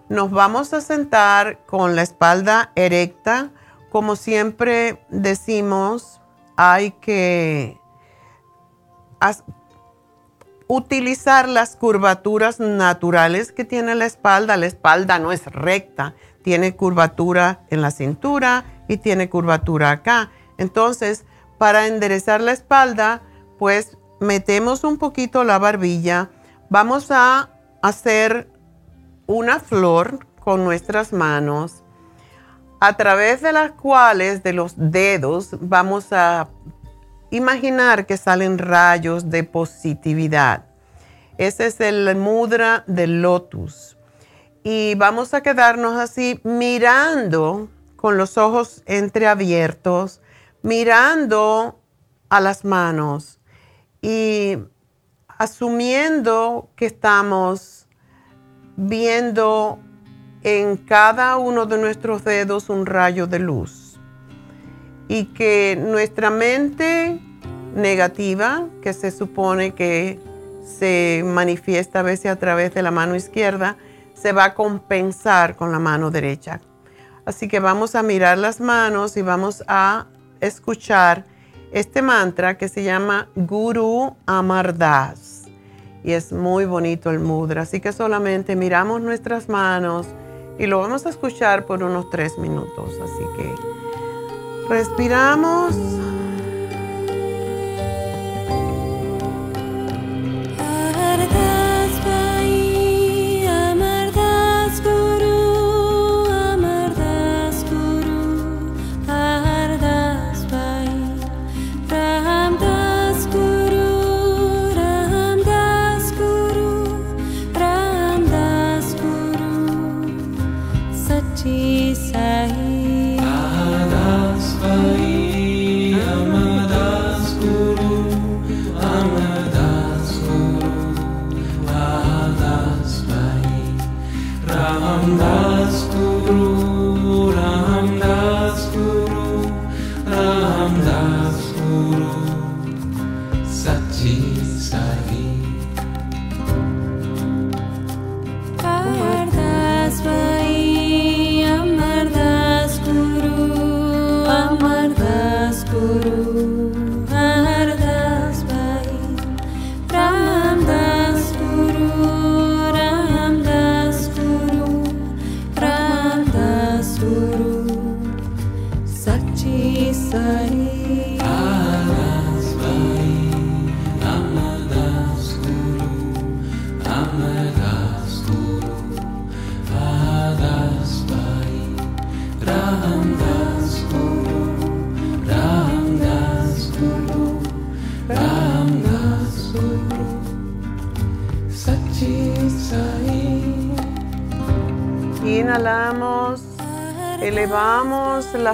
Nos vamos a sentar con la espalda erecta. Como siempre decimos, hay que utilizar las curvaturas naturales que tiene la espalda. La espalda no es recta, tiene curvatura en la cintura y tiene curvatura acá. Entonces, para enderezar la espalda, pues metemos un poquito la barbilla. Vamos a hacer una flor con nuestras manos, a través de las cuales de los dedos vamos a imaginar que salen rayos de positividad. Ese es el mudra del lotus. Y vamos a quedarnos así mirando con los ojos entreabiertos, mirando a las manos y asumiendo que estamos viendo en cada uno de nuestros dedos un rayo de luz y que nuestra mente negativa, que se supone que se manifiesta a veces a través de la mano izquierda, se va a compensar con la mano derecha. Así que vamos a mirar las manos y vamos a escuchar este mantra que se llama Guru Amardas. Y es muy bonito el mudra. Así que solamente miramos nuestras manos y lo vamos a escuchar por unos tres minutos. Así que Respiramos.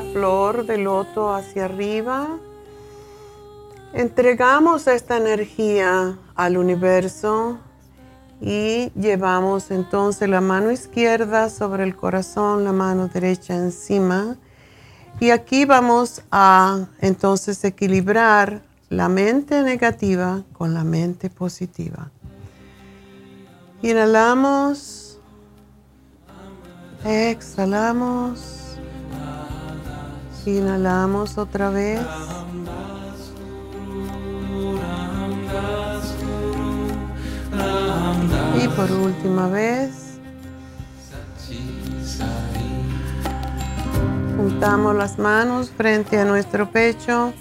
Flor de loto hacia arriba. Entregamos esta energía al universo y llevamos entonces la mano izquierda sobre el corazón, la mano derecha encima. Y aquí vamos a entonces equilibrar la mente negativa con la mente positiva. Inhalamos, exhalamos, inhalamos otra vez. Y por última vez, juntamos las manos frente a nuestro pecho,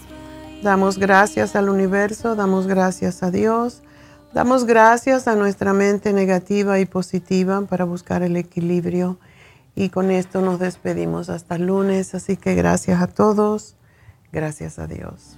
damos gracias al universo, damos gracias a Dios, damos gracias a nuestra mente negativa y positiva para buscar el equilibrio. Y con esto nos despedimos hasta el lunes, así que gracias a todos, gracias a Dios.